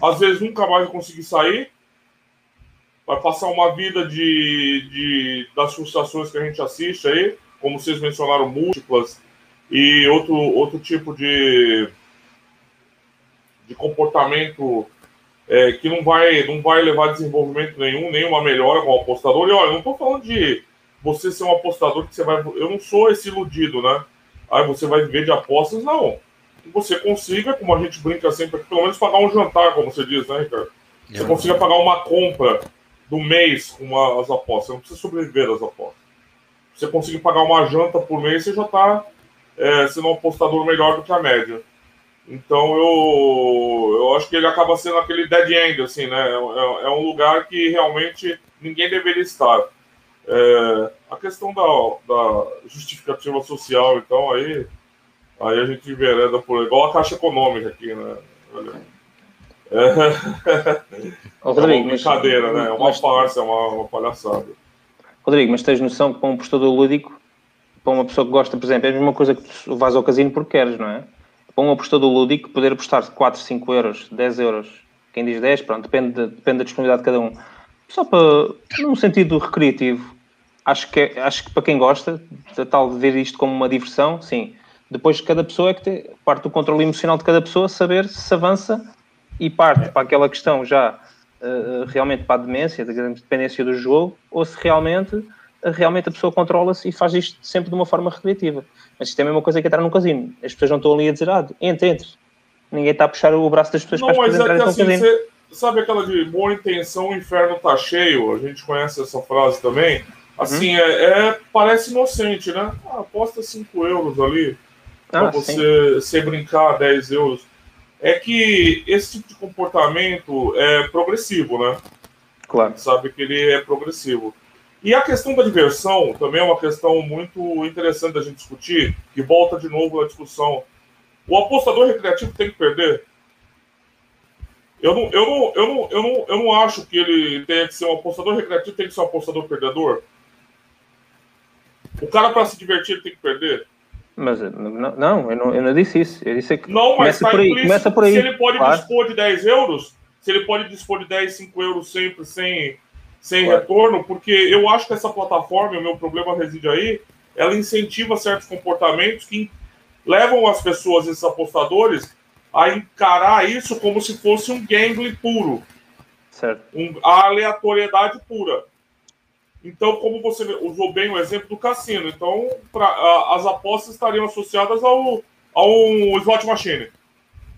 às vezes nunca mais vai conseguir sair. Vai passar uma vida de, de das frustrações que a gente assiste aí, como vocês mencionaram, múltiplas, e outro, outro tipo de, de comportamento é, que não vai, não vai levar desenvolvimento nenhum, nenhuma melhora como apostador. E olha, não estou falando de você ser um apostador que você vai. Eu não sou esse iludido, né? Aí você vai viver de apostas, não. Que você consiga, como a gente brinca sempre, pelo menos pagar um jantar, como você diz, né, Ricardo? Você é. consiga pagar uma compra do mês com as apostas. Você não precisa sobreviver das apostas. Você conseguir pagar uma janta por mês, você já está é, sendo um apostador melhor do que a média. Então eu, eu acho que ele acaba sendo aquele dead end, assim, né? É, é, é um lugar que realmente ninguém deveria estar. É, a questão da, da, justificativa social, então, aí, aí a gente vereda por igual a Caixa Econômica aqui, né? É, [LAUGHS] Rodrigo, é uma brincadeira, mas, né? É uma mas, farsa, é uma, uma palhaçada. Rodrigo, mas tens noção que para um prestador lúdico, para uma pessoa que gosta, por exemplo, é a mesma coisa que tu vais ao casino porque queres, não é? para um apostador lúdico poder apostar 4, 5 euros, 10 euros, quem diz 10, pronto, depende, de, depende da disponibilidade de cada um. Só para, num sentido recreativo, acho que, é, acho que para quem gosta, tal de ver isto como uma diversão, sim. Depois cada pessoa é que tem, parte do controle emocional de cada pessoa, saber se avança e parte para aquela questão já uh, realmente para a demência, da dependência do jogo, ou se realmente, uh, realmente a pessoa controla-se e faz isto sempre de uma forma recreativa. Mas isto é a mesma coisa que entrar num casino. As pessoas não estão ali a dizer, ah, entre, entre. Ninguém está a puxar o braço das pessoas não, para as pessoas entrarem é assim, casino. Você, sabe aquela de boa intenção, o inferno está cheio? A gente conhece essa frase também. Assim, uhum. é, é, parece inocente, né? Ah, aposta 5 euros ali para ah, você, você brincar 10 euros. É que esse tipo de comportamento é progressivo, né? Claro. sabe que ele é progressivo. E a questão da diversão também é uma questão muito interessante da gente discutir, que volta de novo à discussão. O apostador recreativo tem que perder? Eu não, eu não, eu não, eu não, eu não acho que ele tenha que ser um apostador recreativo, tem que ser um apostador perdedor. O cara, para se divertir, tem que perder. Mas não, não, eu não, eu não disse isso. Eu disse que Não, mas começa tá por aí. Começa por aí. Se ele pode claro. dispor de 10 euros, se ele pode dispor de 10, 5 euros sempre sem, sem Claro. retorno, porque eu acho que essa plataforma, o meu problema reside aí, ela incentiva certos comportamentos que levam as pessoas, esses apostadores, a encarar isso como se fosse um gambling puro, Certo. um, a aleatoriedade pura. Então, como você usou bem o exemplo do cassino, então pra- a- as apostas estariam associadas ao, a slot machine.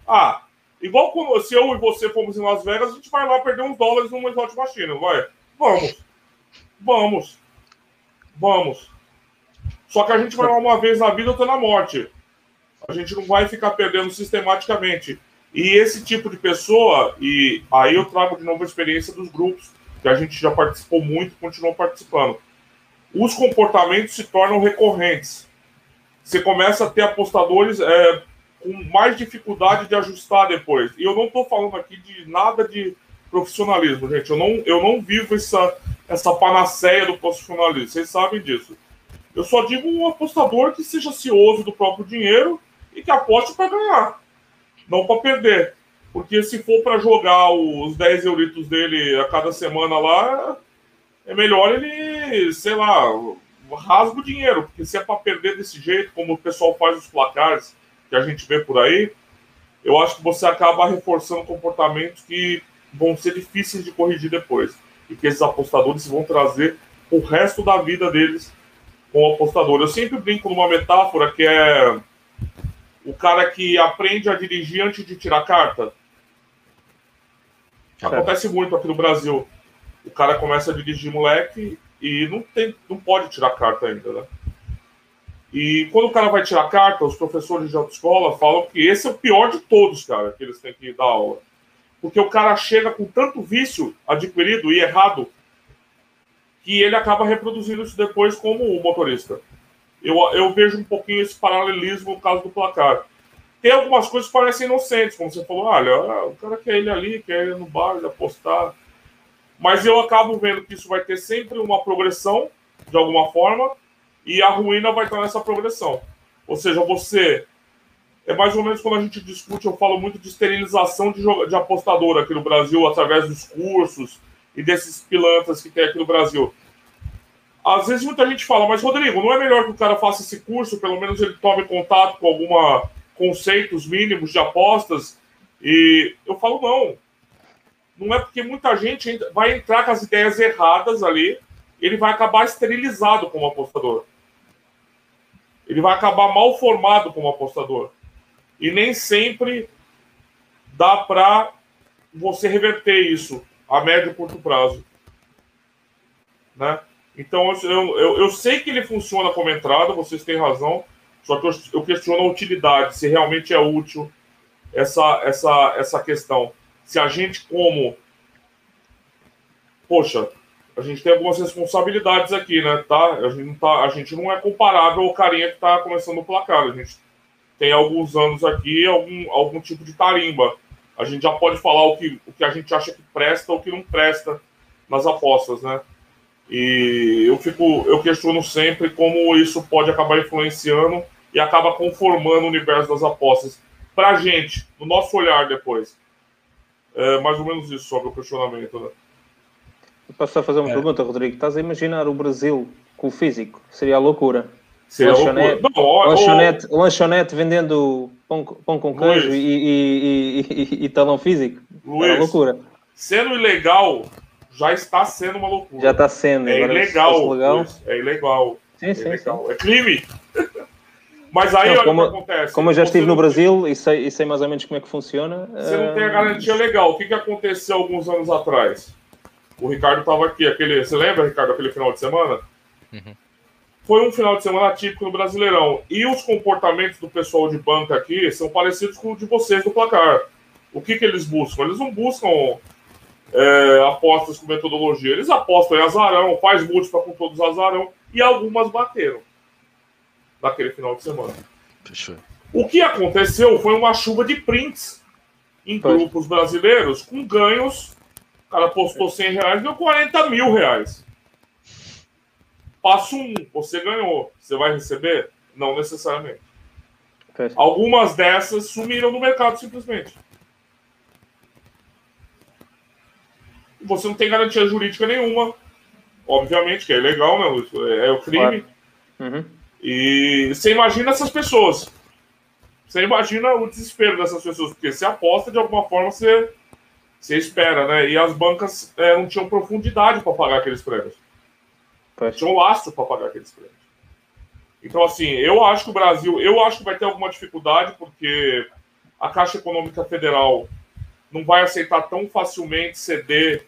Ah, igual se eu e você fomos em Las Vegas, a gente vai lá perder uns dólares numa slot machine, vai? Vamos. Vamos. Vamos. Só que a gente vai lá uma vez na vida ou na morte. A gente não vai ficar perdendo sistematicamente. E esse tipo de pessoa, e aí eu trago de novo a experiência dos grupos, que a gente já participou muito continuou participando. Os comportamentos se tornam recorrentes. Você começa a ter apostadores é, com mais dificuldade de ajustar depois. E eu não estou falando aqui de nada de profissionalismo, gente. Eu não, eu não vivo essa, essa panaceia do profissionalismo. Vocês sabem disso. Eu só digo um apostador que seja cioso do próprio dinheiro e que aposte para ganhar, não para perder. Porque se for para jogar os 10 euritos dele a cada semana lá, é melhor ele, sei lá, rasga o dinheiro. Porque se é para perder desse jeito, como o pessoal faz os placares que a gente vê por aí, eu acho que você acaba reforçando comportamentos que vão ser difíceis de corrigir depois. E que esses apostadores vão trazer o resto da vida deles com o apostador. Eu sempre brinco numa metáfora que é o cara que aprende a dirigir antes de tirar carta. Acontece muito aqui no Brasil. O cara começa a dirigir moleque e não, tem, não pode tirar carta ainda, né? E quando o cara vai tirar carta, os professores de autoescola falam que esse é o pior de todos, cara, que eles têm que dar aula. Porque o cara chega com tanto vício adquirido e errado que ele acaba reproduzindo isso depois como motorista. Eu, eu vejo um pouquinho esse paralelismo no caso do placar. Tem algumas coisas que parecem inocentes, como você falou, olha, o cara quer ele ali, quer ir no bar, ele apostar. Mas eu acabo vendo que isso vai ter sempre uma progressão, de alguma forma, e a ruína vai estar nessa progressão. Ou seja, você. É mais ou menos quando a gente discute, eu falo muito de esterilização de, de apostador aqui no Brasil, através dos cursos e desses pilantras que tem aqui no Brasil. Às vezes muita gente fala, mas Rodrigo, não é melhor que o cara faça esse curso, pelo menos ele tome contato com alguma conceitos mínimos de apostas? E eu falo, não. Não é porque muita gente vai entrar com as ideias erradas ali, ele vai acabar esterilizado como apostador. Ele vai acabar mal formado como apostador. E nem sempre dá para você reverter isso a médio e curto prazo. Né? Então, eu, eu, eu sei que ele funciona como entrada, vocês têm razão, só que eu, eu questiono a utilidade, se realmente é útil essa, essa, essa questão. Se a gente, como. Poxa, a gente tem algumas responsabilidades aqui, né? Tá? A, gente não tá, a gente não é comparável ao carinha que está começando o placar. A gente tem alguns anos aqui, algum, algum tipo de tarimba. A gente já pode falar o que, o que a gente acha que presta ou que não presta nas apostas, né? E eu fico, eu questiono sempre como isso pode acabar influenciando e acaba conformando o universo das apostas pra gente, no nosso olhar depois. É mais ou menos isso sobre o questionamento, né? Posso só fazer uma É. pergunta, Rodrigo? Estás a imaginar o Brasil com o físico? Seria a loucura. Seria Lanchonete- loucura. Não, ó, ó, Lanchonete, lanchonete vendendo pão, pão com queijo e, e, e, e- e talão físico? Luís. Era loucura. sendo ilegal, já está sendo uma loucura. Já está sendo. É ilegal. Luiz, É ilegal. Sim, É sim, ilegal. sim. É crime. [LAUGHS] Mas aí, Não, olha como- o que acontece. Como eu já estive no Brasil e sei, e sei mais ou menos como é que funciona. Você não tem a ah, garantia legal. O que, que aconteceu alguns anos atrás? O Ricardo estava aqui, aquele. Você lembra, Ricardo, aquele final de semana? Uhum. Foi um final de semana atípico no Brasileirão. E os comportamentos do pessoal de banca aqui são parecidos com o de vocês do placar. O que, que eles buscam? Eles não buscam é, apostas com metodologia. Eles apostam em azarão, faz múltipla com todos azarão, e algumas bateram naquele final de semana. Fechou. O que aconteceu foi uma chuva de prints em grupos brasileiros com ganhos. O cara postou 100 reais e deu 40 mil reais. Passo um, você ganhou. Você vai receber? Não necessariamente. Algumas dessas sumiram no mercado simplesmente. Você não tem garantia jurídica nenhuma. Obviamente, que é ilegal, né? É o crime. Uhum. E você imagina essas pessoas. Você imagina o desespero dessas pessoas, porque você aposta de alguma forma, você, você espera, né? E as bancas é, não tinham profundidade para pagar aqueles prêmios. Não tinham lastro para pagar aqueles prêmios. Então, assim, eu acho que o Brasil, eu acho que vai ter alguma dificuldade, porque a Caixa Econômica Federal não vai aceitar tão facilmente ceder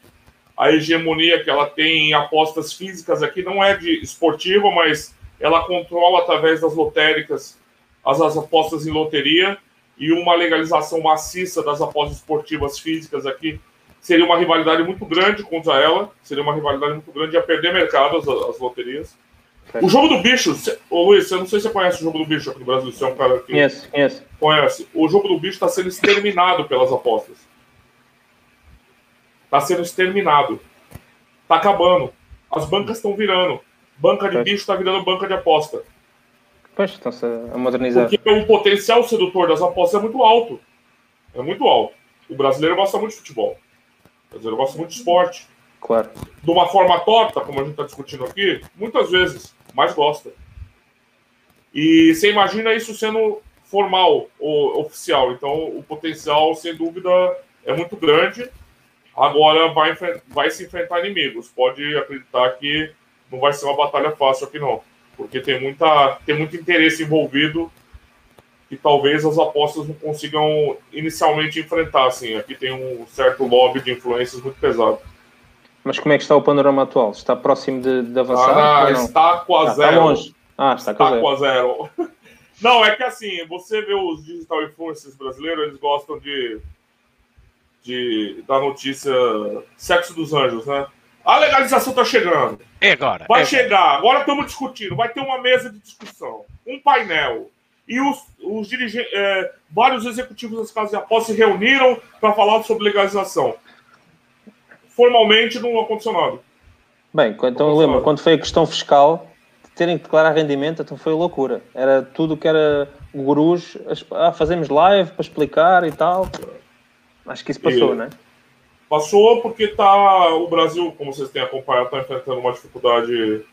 a hegemonia que ela tem em apostas físicas aqui, não é de esportiva, mas ela controla através das lotéricas as, as apostas em loteria e uma legalização maciça das apostas esportivas físicas aqui seria uma rivalidade muito grande contra ela, seria uma rivalidade muito grande, ia perder mercado as, as loterias. O jogo do bicho, ô Luiz, eu não sei se você conhece o jogo do bicho aqui no Brasil, você é um cara que conhece, conhece. conhece. O jogo do bicho está sendo exterminado pelas apostas. Está sendo exterminado. Está acabando. As bancas estão virando. Banca de bicho está virando banca de aposta. Pois, estão-se a modernizar. Porque o potencial sedutor das apostas é muito alto. É muito alto. O brasileiro gosta muito de futebol. O brasileiro gosta muito de esporte. Claro. De uma forma torta, como a gente está discutindo aqui, muitas vezes, mas gosta. E você imagina isso sendo formal ou oficial. Então, o potencial, sem dúvida, é muito grande. Agora vai, vai se enfrentar inimigos. Pode acreditar que não vai ser uma batalha fácil aqui, não porque tem, muita, tem muito interesse envolvido que talvez as apostas não consigam inicialmente enfrentar. Assim. Aqui tem um certo lobby de influências muito pesado. Mas como é que está o panorama atual? Está próximo de, de avançar? Ah, está com a ah, zero. Está longe. Ah, está, está com a zero. [LAUGHS] Não, é que assim, você vê os digital influencers brasileiros, eles gostam de, de da notícia sexo dos anjos, né? A legalização está chegando. É agora. Vai é chegar. Agora. agora estamos discutindo. Vai ter uma mesa de discussão, um painel. E os, os dirigentes, é, vários executivos das casas de apostas se reuniram para falar sobre legalização. Formalmente não aconteceu nada. Bem, então eu lembro, quando foi a questão fiscal, terem que declarar rendimento, então foi loucura. Era tudo que era gurus, ah, fazemos live para explicar e tal. Acho que isso passou, e, né? Passou porque tá, o Brasil, como vocês têm acompanhado, está enfrentando uma dificuldade.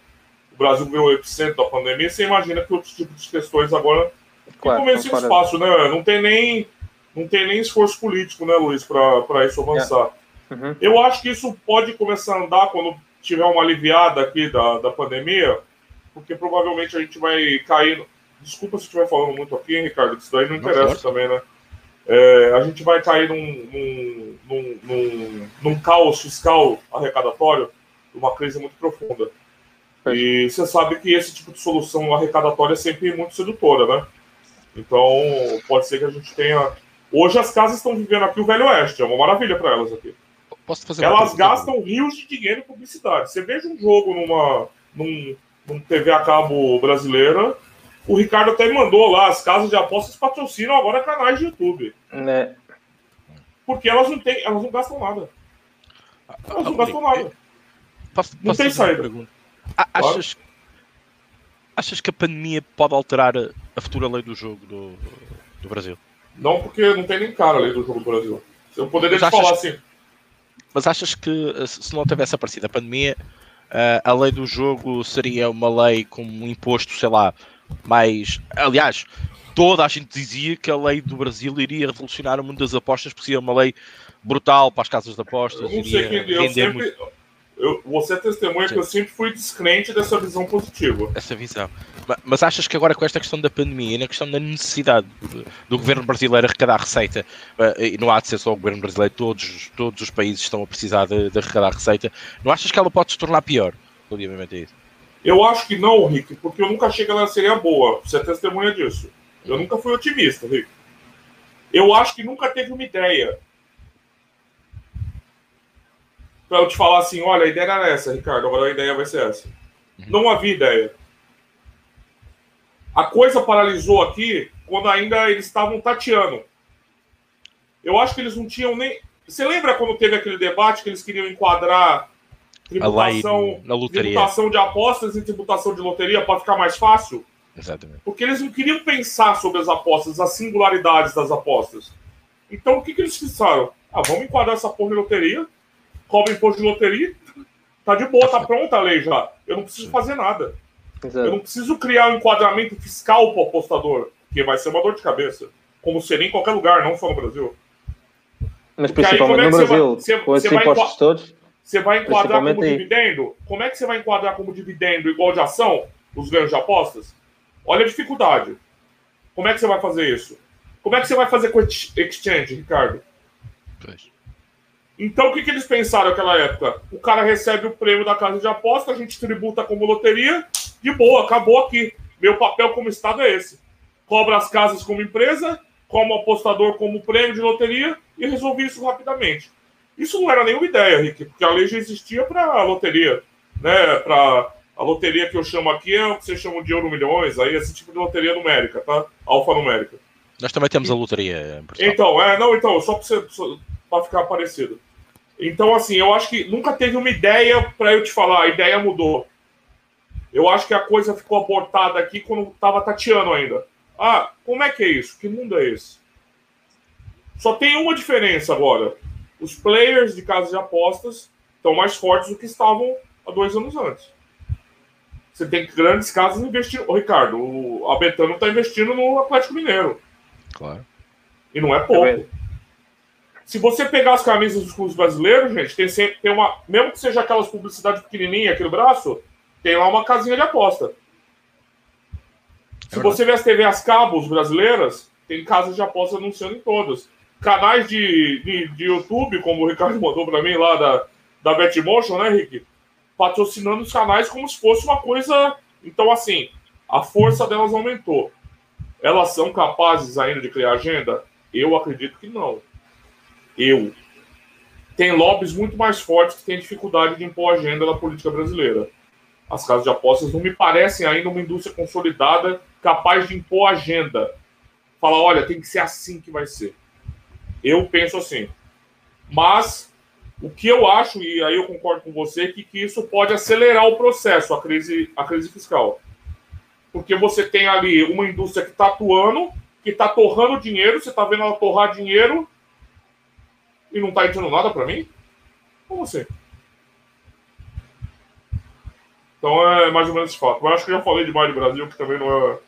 O Brasil veio o epicentro da pandemia. Você imagina que outros tipos de questões agora claro, ficam meio espaço, né? Não tem nem, não tem nem esforço político, né, Luiz, para isso avançar. É. Uhum. Eu acho que isso pode começar a andar quando tiver uma aliviada aqui da, da pandemia, porque provavelmente a gente vai cair. Desculpa se estiver falando muito aqui, Ricardo, isso daí não interessa também, né? É, a gente vai cair num, num, num, num, caos fiscal arrecadatório, uma crise muito profunda. E você sabe que esse tipo de solução arrecadatória é sempre muito sedutora, né? Então, pode ser que a gente tenha. Hoje as casas estão vivendo aqui o Velho Oeste, é uma maravilha para elas aqui. elas gastam rios de dinheiro em publicidade. Você veja um jogo numa num, num TV a cabo brasileira, o Ricardo até mandou lá, as casas de apostas patrocinam agora canais de YouTube. Né? Porque elas não têm, elas não gastam nada. Elas não gastam nada. Posso, não tem saída. Achas, claro. achas que a pandemia pode alterar a futura lei do jogo do, do Brasil? Não, porque não tem nem cara a lei do jogo do Brasil. Eu poderia te falar assim. Mas achas que se não tivesse aparecido a pandemia, a lei do jogo seria uma lei com um imposto, sei lá, mais. Aliás, toda a gente dizia que a lei do Brasil iria revolucionar o mundo das apostas, porque seria uma lei brutal para as casas de apostas. Eu iria render eu sempre, muito... eu, você é testemunha Sim. que eu sempre fui descrente dessa visão positiva. Essa visão. Mas, mas, achas que agora com esta questão da pandemia e na questão da necessidade do, do governo brasileiro arrecadar receita, uh, e não há de ser só o governo brasileiro, todos, todos os países estão a precisar de, de arrecadar receita, não achas que ela pode se tornar pior relativamente a isso? Eu acho que não, Rick, porque eu nunca achei que ela seria boa. Você é testemunha disso. Eu nunca fui otimista, Rick. Eu acho que nunca teve uma ideia. para eu te falar assim, olha, a ideia era essa, Ricardo, agora a ideia vai ser essa. Uhum. Não havia ideia. A coisa paralisou aqui quando ainda eles estavam tateando. Eu acho que eles não tinham nem. Você lembra quando teve aquele debate que eles queriam enquadrar tributação, tributação de apostas e tributação de loteria para ficar mais fácil? Exatamente. Porque eles não queriam pensar sobre as apostas, as singularidades das apostas. Então o que, que eles fizeram? Ah, vamos enquadrar essa porra de loteria, cobra imposto de loteria, tá de boa, tá pronta a lei já. Eu não preciso fazer nada. Exato. Eu não preciso criar um enquadramento fiscal para o apostador, que vai ser uma dor de cabeça. Como seria em qualquer lugar, não só no Brasil. Mas principalmente aí, é no Brasil, você vai, com esses impostos todos. Você vai enquadrar como aí. dividendo? Como é que você vai enquadrar como dividendo igual de ação os ganhos de apostas? Olha a dificuldade. Como é que você vai fazer isso? Como é que você vai fazer com exchange, Ricardo? Pois. Então, o que, que eles pensaram naquela época? O cara recebe o prêmio da casa de aposta, a gente tributa como loteria, de boa, acabou aqui. Meu papel como Estado é esse. Cobra as casas como empresa, como apostador como prêmio de loteria e resolvi isso rapidamente. Isso não era nenhuma ideia, Rick, porque a lei já existia para a loteria. Né? Para a loteria que eu chamo aqui é o que vocês chamam de euro milhões, aí esse tipo de loteria numérica, tá? Alfanumérica. Nós também temos a loteria. Então, é, não, então, só para ficar parecido. Então, assim, eu acho que nunca teve uma ideia para eu te falar, a ideia mudou. Eu acho que a coisa ficou abortada aqui quando estava tateando ainda. Ah, como é que é isso? Que mundo é esse? Só tem uma diferença agora. Os players de casas de apostas estão mais fortes do que estavam há dois anos antes. Você tem grandes casas investindo. Ô, Ricardo, o, a Betano está investindo no Atlético Mineiro. Claro. E não é pouco. É Se você pegar as camisas dos clubes brasileiros, gente, tem sempre tem uma. Mesmo que seja aquelas publicidades pequenininhas aqui no braço, tem lá uma casinha de aposta. Se é você ver as TVs cabos brasileiras, tem casas de aposta anunciando em todas. Canais de, de, de YouTube, como o Ricardo [LAUGHS] mandou para mim lá da, da Betmotion, né, Rick? Patrocinando os canais como se fosse uma coisa. Então, assim, a força delas aumentou. Elas são capazes ainda de criar agenda? Eu acredito que não. Eu. Tem lobbies muito mais fortes que têm dificuldade de impor agenda na política brasileira. As casas de apostas não me parecem ainda uma indústria consolidada capaz de impor agenda. Falar, olha, tem que ser assim que vai ser. Eu penso assim. Mas o que eu acho, e aí eu concordo com você, que, que isso pode acelerar o processo, a crise, a crise fiscal. Porque você tem ali uma indústria que está atuando, que está torrando dinheiro, você está vendo ela torrar dinheiro e não está entrando nada para mim? Como assim? Então é mais ou menos esse fato. Mas acho que já falei demais do Brasil, que também não é.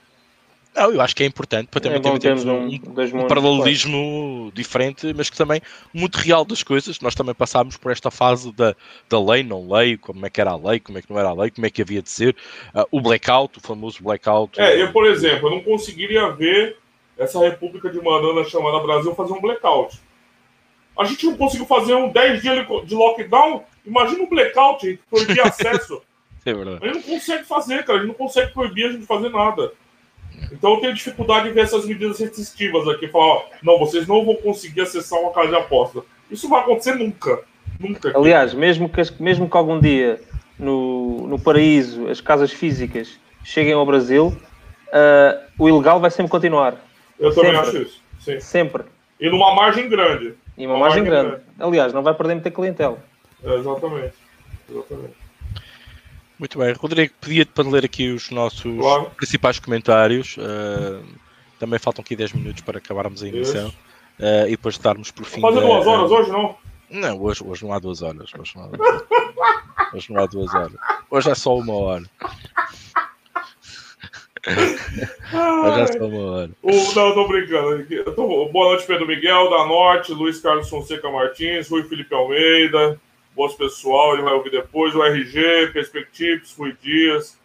Não, eu acho que é importante para também é termos um, um, um paralelismo diferente, mas que também muito real das coisas. Nós também passámos por esta fase da, da lei, não lei, como é que era a lei, como é que não era a lei, como é que havia de ser, uh, o blackout, o famoso blackout. É, eu, por exemplo, eu não conseguiria ver essa república de banana chamada Brasil fazer um blackout. A gente não conseguiu fazer um 10 dias de lockdown. Imagina um blackout, proibir [LAUGHS] acesso. É verdade. Ele não consegue fazer, cara. Ele não consegue proibir a gente de fazer nada. Então eu tenho dificuldade de ver essas medidas restritivas aqui. Falar, não, vocês não vão conseguir acessar uma casa de aposta. Isso vai acontecer nunca. Nunca. Aliás, mesmo que, mesmo que algum dia no, no paraíso as casas físicas cheguem ao Brasil, uh, o ilegal vai sempre continuar. Eu sempre. também acho isso. Sim. Sempre. E numa margem grande. E uma, uma margem, margem grande. grande. Aliás, não vai perder muita clientela. É, exatamente. Exatamente. Muito bem, Rodrigo, pedia-te para ler aqui os nossos claro. principais comentários. Uh, também faltam aqui 10 minutos para acabarmos a emissão uh, e depois darmos por fim. Fazer duas horas hoje, não? Não, hoje, hoje não há duas horas. Hoje não há, hoje não há duas horas. Hoje é só uma hora. hoje é só uma hora. O, não, estou brincando. Tô, boa noite, Pedro Miguel, da Norte, Luiz Carlos Fonseca Martins, Rui Felipe Almeida. Boas pessoal, ele vai ouvir depois. O RG, Perspectives, Rui Dias.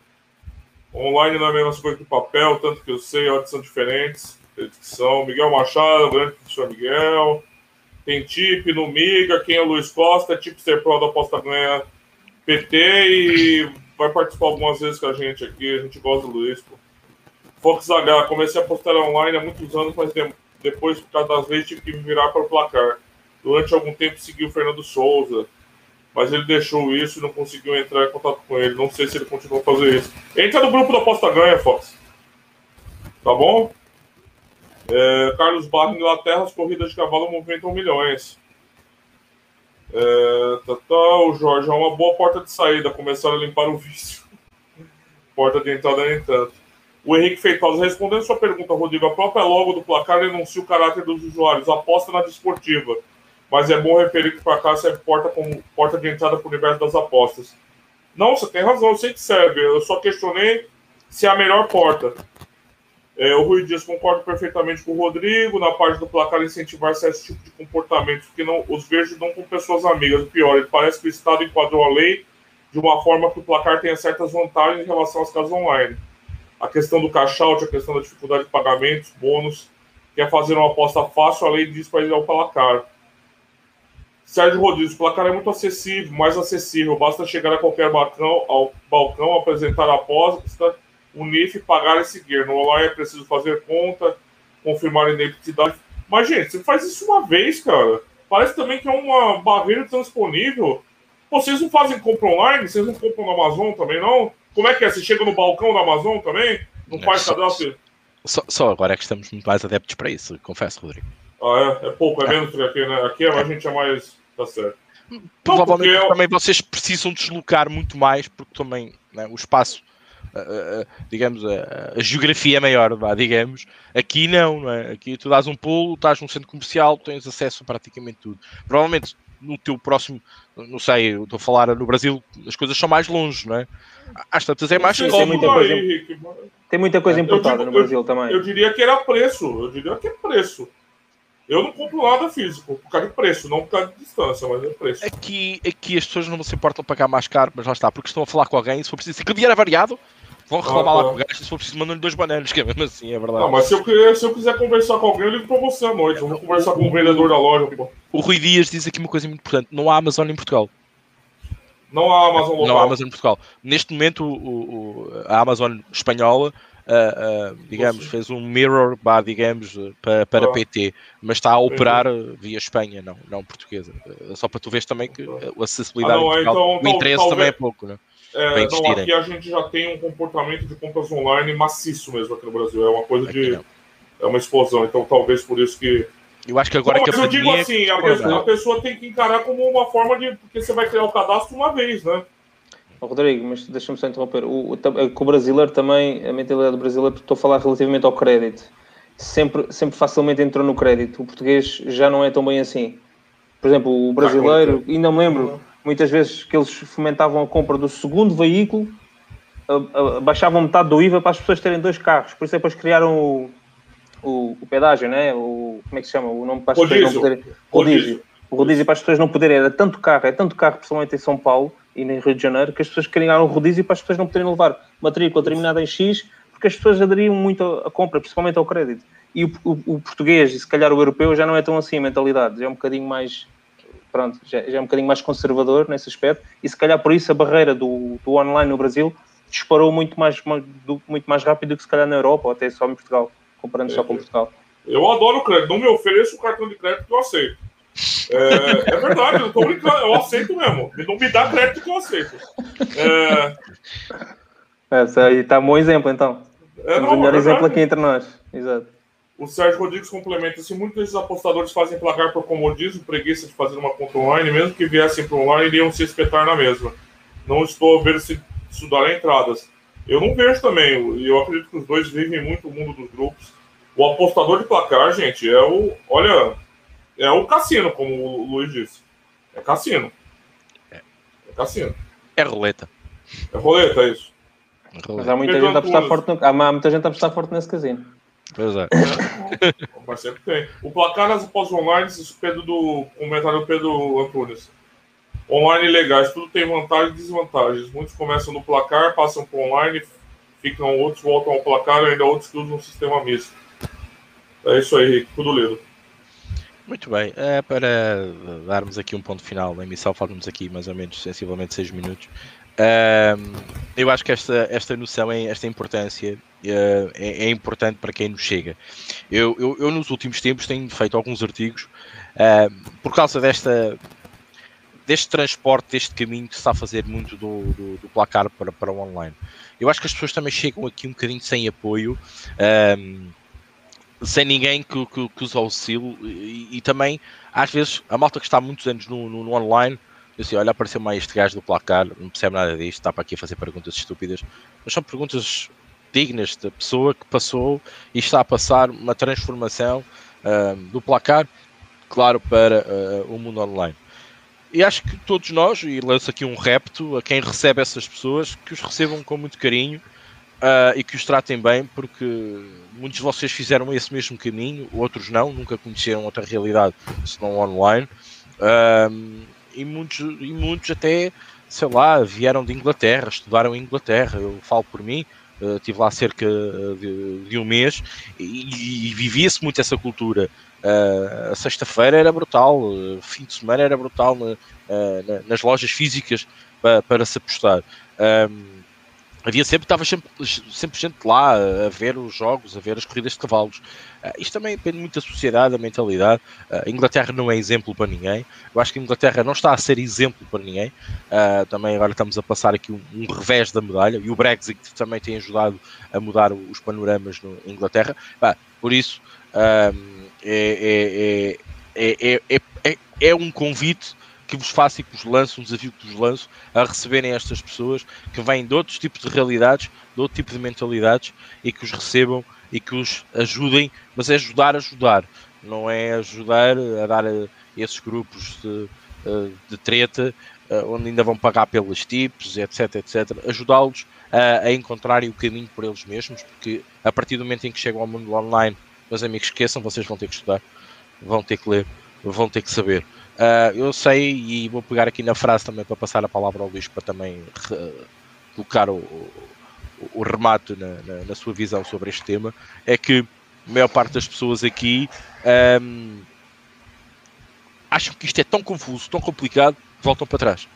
Online não é a mesma coisa que papel, tanto que eu sei, ordens são diferentes. Edição. Miguel Machado, grande professor Miguel. Tem tip no Miga, quem é o Luiz Costa, tip ser pro da Aposta Ganha PT e vai participar algumas vezes com a gente aqui. A gente gosta do Luiz. Pô. Fox H, comecei a postar online há muitos anos, mas depois, por causa das vezes, tive que me virar para o placar. Durante algum tempo, segui o Fernando Souza mas ele deixou isso e não conseguiu entrar em contato com ele. Não sei se ele continuou a fazer isso. Entra no grupo da Aposta Ganha, Fox. Tá bom? É, Carlos Barro, Inglaterra, as corridas de cavalo movimentam milhões. É, tá, tá, o Jorge é uma boa porta de saída, começar a limpar o vício. [LAUGHS] Porta de entrada nem tanto. O Henrique Feitosa, respondendo sua pergunta, Rodrigo, a própria logo do placar denuncia o caráter dos usuários, aposta na desportiva. Mas é bom referir que o placar serve porta como porta de entrada para o universo das apostas. Não, você tem razão, eu sei que serve. Eu só questionei se é a melhor porta. É, o Rui Dias concorda perfeitamente com o Rodrigo, na parte do placar incentivar esse tipo de comportamento, porque não, os verdes não com pessoas amigas. O pior, ele parece que o Estado enquadrou a lei de uma forma que o placar tenha certas vantagens em relação às casas online. A questão do cash out, a questão da dificuldade de pagamentos, bônus, quer fazer uma aposta fácil, a lei diz para ir ao placar. Sérgio Rodrigues, o placar é muito acessível, mais acessível, basta chegar a qualquer balcão, ao balcão, apresentar a aposta o NIF pagar e seguir. No online é preciso fazer conta, confirmar a identidade. Mas, gente, você faz isso uma vez, cara. Parece também que é uma barreira transponível. vocês não fazem compra online? Vocês não compram na Amazon também, não? Como é que é? Você chega no balcão da Amazon também? Não faz cadastro? Só, só, agora é que estamos muito mais adeptos para isso, confesso, Rodrigo. Ah, é? É pouco, é menos que aqui, né? Aqui a gente é mais. Tá certo. Provavelmente não, também vocês precisam deslocar muito mais, porque também né, o espaço digamos, a, a, geografia é maior, vá, digamos. Aqui não, não é? Aqui tu dás um pulo, estás num centro comercial, tens acesso a praticamente tudo. Provavelmente no teu próximo, não sei, eu estou a falar no Brasil, as coisas são mais longe, não é? Às tantas é mais tem muita coisa, tem muita coisa importada no Brasil eu, também. Eu diria que era preço, eu diria que é preço. Eu não compro nada físico, por causa de preço, não por causa de distância, mas é preço. Aqui, aqui as pessoas não se importam pagar mais caro, mas lá está, porque estão a falar com alguém, se for preciso, se dinheiro é variado, Vão reclamar ah, lá com o gajo, se for preciso, mandam-lhe dois bananas, que é mesmo assim, é verdade. Não, mas se eu, se eu quiser conversar com alguém, eu ligo pra você à noite. Eu vou conversar com o vendedor da loja, pô. O Rui Dias diz aqui uma coisa muito importante: não há Amazon em Portugal. Não há Amazon local. Não há Amazon em Portugal. Neste momento, o, o a Amazon espanhola, uh, uh, digamos, fez um mirror, bah, digamos, para, para ah. PT, mas está a operar uhum. via Espanha, não, não portuguesa. Só para tu veres também que a acessibilidade ah, não, então, o interesse talvez, também é pouco, né? É, não, aqui a gente já tem um comportamento de compras online maciço mesmo aqui no Brasil. É uma coisa aqui de. Não. É uma explosão. Então talvez por isso que. Eu acho que agora não, que mas eu digo assim, a pessoa, a pessoa, tem que encarar como uma forma de. Porque você vai criar o cadastro uma vez, né? Rodrigo, mas deixa-me só interromper. O, o, o brasileiro também, a mentalidade do brasileiro, estou a falar relativamente ao crédito. Sempre, sempre facilmente entrou no crédito. O português já não é tão bem assim. Por exemplo, o brasileiro, ainda me lembro, muitas vezes que eles fomentavam a compra do segundo veículo, baixavam metade do IVA para as pessoas terem dois carros. Por isso depois criaram o, o, o pedágio, né? o, como é que se chama? O nome para as pessoas não poderem. Rodízio. O rodízio para as pessoas não poderem. Era tanto carro, é tanto carro, principalmente em São Paulo e no Rio de Janeiro, que as pessoas criaram o rodízio para as pessoas não poderem levar matrícula terminada em X, porque as pessoas aderiam muito à compra, principalmente ao crédito. E o, o, o português, e se calhar o europeu, já não é tão assim a mentalidade, já é um bocadinho mais pronto, já, já, é um bocadinho mais conservador nesse aspecto, e se calhar por isso a barreira do, do online no Brasil disparou muito mais, muito mais rápido do que se calhar na Europa, ou até só em Portugal, comparando é, só com Portugal. Eu adoro crédito, não me ofereço o cartão de crédito que eu aceito. É, é verdade, eu tô brincando, eu aceito mesmo. Não me dá crédito que eu aceito. É... Essa aí tá um bom exemplo, então. É, não, o melhor é exemplo aqui entre nós. Exato. O Sérgio Rodrigues complementa: se muitos desses apostadores fazem placar por comodismo, preguiça de fazer uma conta online, mesmo que viessem para online, iriam se espetar na mesma. Não estou a ver se isso dará entradas. Eu não vejo também, e eu acredito que os dois vivem muito o mundo dos grupos. O apostador de placar, gente, é o. Olha, é o cassino, como o Luiz disse. É cassino. É, é cassino. É roleta. É roleta, é isso. Mas há muita gente a apostar forte no... Há muita gente a apostar forte nesse casino. Pois é. Mas sempre tem. O placar nas após online, Pedro do comentário do Pedro Antunes. Online legais, tudo tem vantagens e desvantagens. Muitos começam no placar, passam para online, ficam outros, voltam ao placar, ainda outros que usam o sistema misto. É isso aí, Rico, tudo lido. Muito bem, é, para darmos aqui um ponto final na emissão, falamos aqui mais ou menos sensivelmente 6 minutos. eu acho que esta, esta noção, esta importância uh, é, é, importante para quem nos chega. Eu, eu, eu, nos últimos tempos tenho feito alguns artigos por causa desta deste transporte, deste caminho que se está a fazer muito do, do, do, placar para, para o online. Eu acho que as pessoas também chegam aqui um bocadinho sem apoio, um, sem ninguém que, que, que os auxilie e, e, também, às vezes, a malta que está há muitos anos no, no, no online, eu assim, olha, apareceu mais este gajo do placar, não percebe nada disto, está para aqui a fazer perguntas estúpidas, mas são perguntas dignas da pessoa que passou e está a passar uma transformação uh, do placar, claro, para uh, o mundo online. E acho que todos nós, e lanço aqui um repto a quem recebe essas pessoas, que os recebam com muito carinho uh, e que os tratem bem, porque muitos de vocês fizeram esse mesmo caminho, outros não, nunca conheceram outra realidade senão online. Uh, e, muitos, e muitos até, sei lá, vieram de Inglaterra, estudaram em Inglaterra. Eu falo por mim, uh, estive lá cerca de, de um mês e, e vivia-se muito essa cultura. Uh, a sexta-feira era brutal, o fim de semana era brutal na, uh, na, nas lojas físicas para, para se apostar. Um, havia sempre, estava sempre, sempre gente lá a ver os jogos, a ver as corridas de cavalos. Uh, isto também depende muito da sociedade, da mentalidade. a Inglaterra não é exemplo para ninguém. Eu acho que a Inglaterra não está a ser exemplo para ninguém. também agora estamos a passar aqui um, um, revés da medalha e o Brexit também tem ajudado a mudar os panoramas na Inglaterra. por isso. Um, é, é, é, é, um convite que vos faço e que vos lanço, um desafio que vos lanço a receberem estas pessoas que vêm de outros tipos de realidades, de outro tipo de mentalidades e que os recebam e que os ajudem, mas é ajudar a ajudar, não é ajudar a dar a esses grupos de, de treta onde ainda vão pagar pelos tipos, etc, etc, ajudá-los a, a encontrarem o caminho por eles mesmos, porque a partir do momento em que chegam ao mundo online meus amigos, esqueçam, vocês vão ter que estudar, vão ter que ler, vão ter que saber. Uh, eu sei, e vou pegar aqui na frase também para passar a palavra ao Luís para também colocar o, o, o remate na, na, na, sua visão sobre este tema, é que a maior parte das pessoas aqui um, acham que isto é tão confuso, tão complicado, voltam para trás.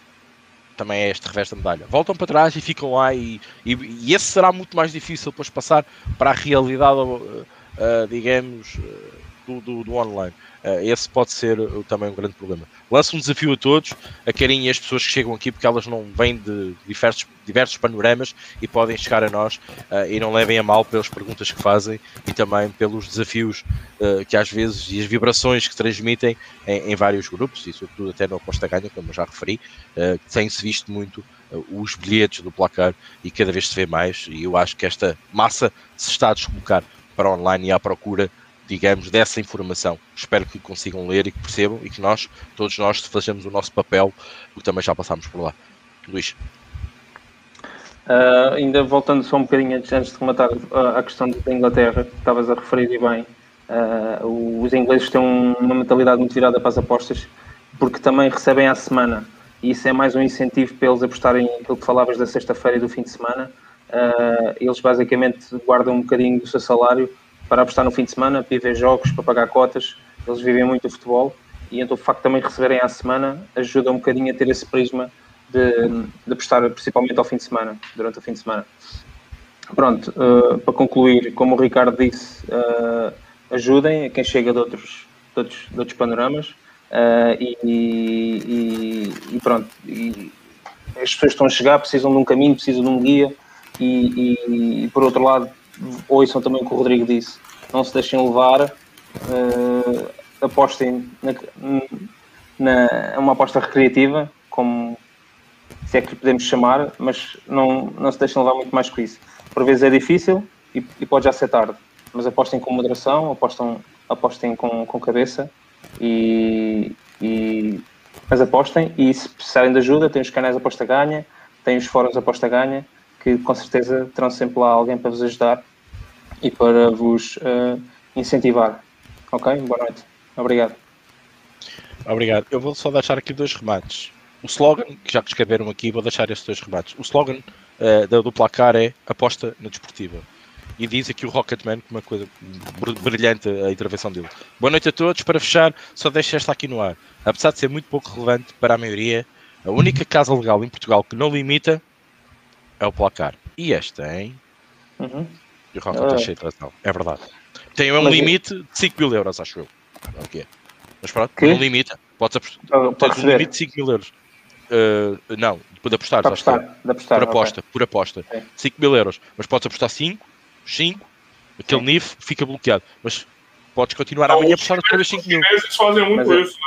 Também é este revés da medalha. Voltam para trás e ficam lá, e, e, e esse será muito mais difícil depois passar para a realidade uh, digamos, do, do, do, online. Uh, esse pode ser também um grande problema. Lanço um desafio a todos, a carinho e as pessoas que chegam aqui, porque elas não vêm de diversos, diversos panoramas e podem chegar a nós e não levem a mal pelas perguntas que fazem e também pelos desafios que às vezes e as vibrações que transmitem em, em vários grupos e sobretudo até no Aposta Ganha, como já referi, tem-se visto muito os bilhetes do placar e cada vez se vê mais e eu acho que esta massa se está a descolocar para online e à procura, digamos, dessa informação. Espero que consigam ler e que percebam e que nós, todos nós, fazemos o nosso papel, porque também já passámos por lá. Luís. Uh, ainda voltando só um bocadinho antes, de rematar uh, a questão da Inglaterra, que estavas a referir e bem, uh, os ingleses têm uma mentalidade muito virada para as apostas, porque também recebem à semana, e isso é mais um incentivo para eles apostarem aquilo que falavas da sexta-feira e do fim de semana, eles basicamente guardam um bocadinho do seu salário para apostar no fim de semana, para ir ver jogos, para pagar cotas. Eles vivem muito o futebol e então o facto de também receberem à semana ajuda um bocadinho a ter esse prisma de, de apostar principalmente ao fim de semana, durante o fim de semana. Pronto, uh, para concluir, como o Ricardo disse, uh, ajudem a quem chega de outros, de outros, de outros panoramas uh, e, e, e, pronto. E as pessoas estão a chegar precisam de um caminho, precisam de um guia e, e, por outro lado, ouçam também o que o Rodrigo disse, não se deixem levar, uh, apostem na, na, é uma aposta recreativa, como se é que podemos chamar, mas não, não se deixem levar muito mais com isso. Por vezes é difícil e, e pode já ser tarde, mas apostem com moderação, apostem, apostem com, com cabeça e, e mas apostem e se precisarem de ajuda, tem os canais aposta ganha, tem os fóruns aposta ganha que com certeza terão sempre lá alguém para vos ajudar e para vos uh, incentivar. Ok? Boa noite. Obrigado. Obrigado. Eu vou só deixar aqui dois remates. O slogan, que já escreveram aqui, vou deixar estes dois remates. O slogan uh, placar é aposta na desportiva. E diz aqui o Rocketman, que uma coisa brilhante a intervenção dele. Boa noite a todos. Para fechar, só deixo esta aqui no ar. Apesar de ser muito pouco relevante para a maioria, a única casa legal em Portugal que não limita é o placar. E este tem. Uhum. E o Rafa está cheio de razão. É verdade. Tem um Mas limite de 5 mil euros, acho eu. É o que é. Mas pronto, que? não limita. Podes apostar. Uh, tens um limite de 5 mil euros. Uh, não, de apostar, para apostar, de apostar, por aposta, okay. por aposta. Sim. 5 mil euros. Mas podes apostar 5, 5, aquele NIF fica bloqueado. Mas podes continuar não, amanhã a apostar outra vez 5 mil. Os fazem muito mas, isso.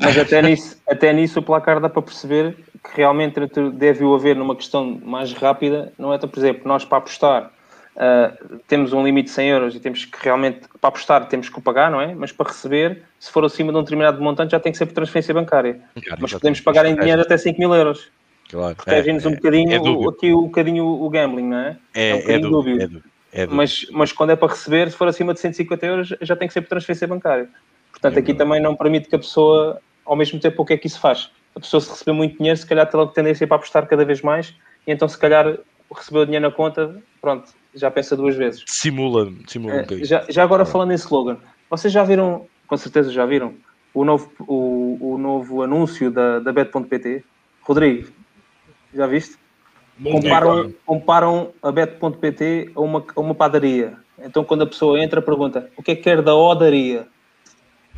Mas até nisso, até nisso o placar dá para perceber que realmente deve o haver numa questão mais rápida. Não é, por exemplo, nós para apostar uh, temos um limite de 100 euros e temos que realmente, para apostar, temos que o pagar, não é? Mas para receber, se for acima de um determinado montante, já tem que ser por transferência bancária. Claro, Mas podemos pagar em dinheiro até 5 mil euros. Claro. Protege-nos é, um bocadinho, é, é aqui um bocadinho o gambling, não é? É, é um bocadinho é dúbio. É dúbio. É mas, mas quando é para receber, se for acima de 150 euros, já tem que ser por transferência bancária. Portanto, aqui também não permite que a pessoa, ao mesmo tempo, o que é que isso faz? A pessoa, se receber muito dinheiro, se calhar tem tendência para apostar cada vez mais, e então, se calhar, recebeu o dinheiro na conta, pronto, já pensa duas vezes. Simula, simula um é, bocadinho. Já, já agora, falando em slogan, vocês já viram, com certeza já viram, o novo, o, o novo anúncio da, da Bet.pt? Rodrigo, já viste? comparam, comparam a bet.pt a uma, a uma padaria. Então, quando a pessoa entra, pergunta o que é que quer da odaria?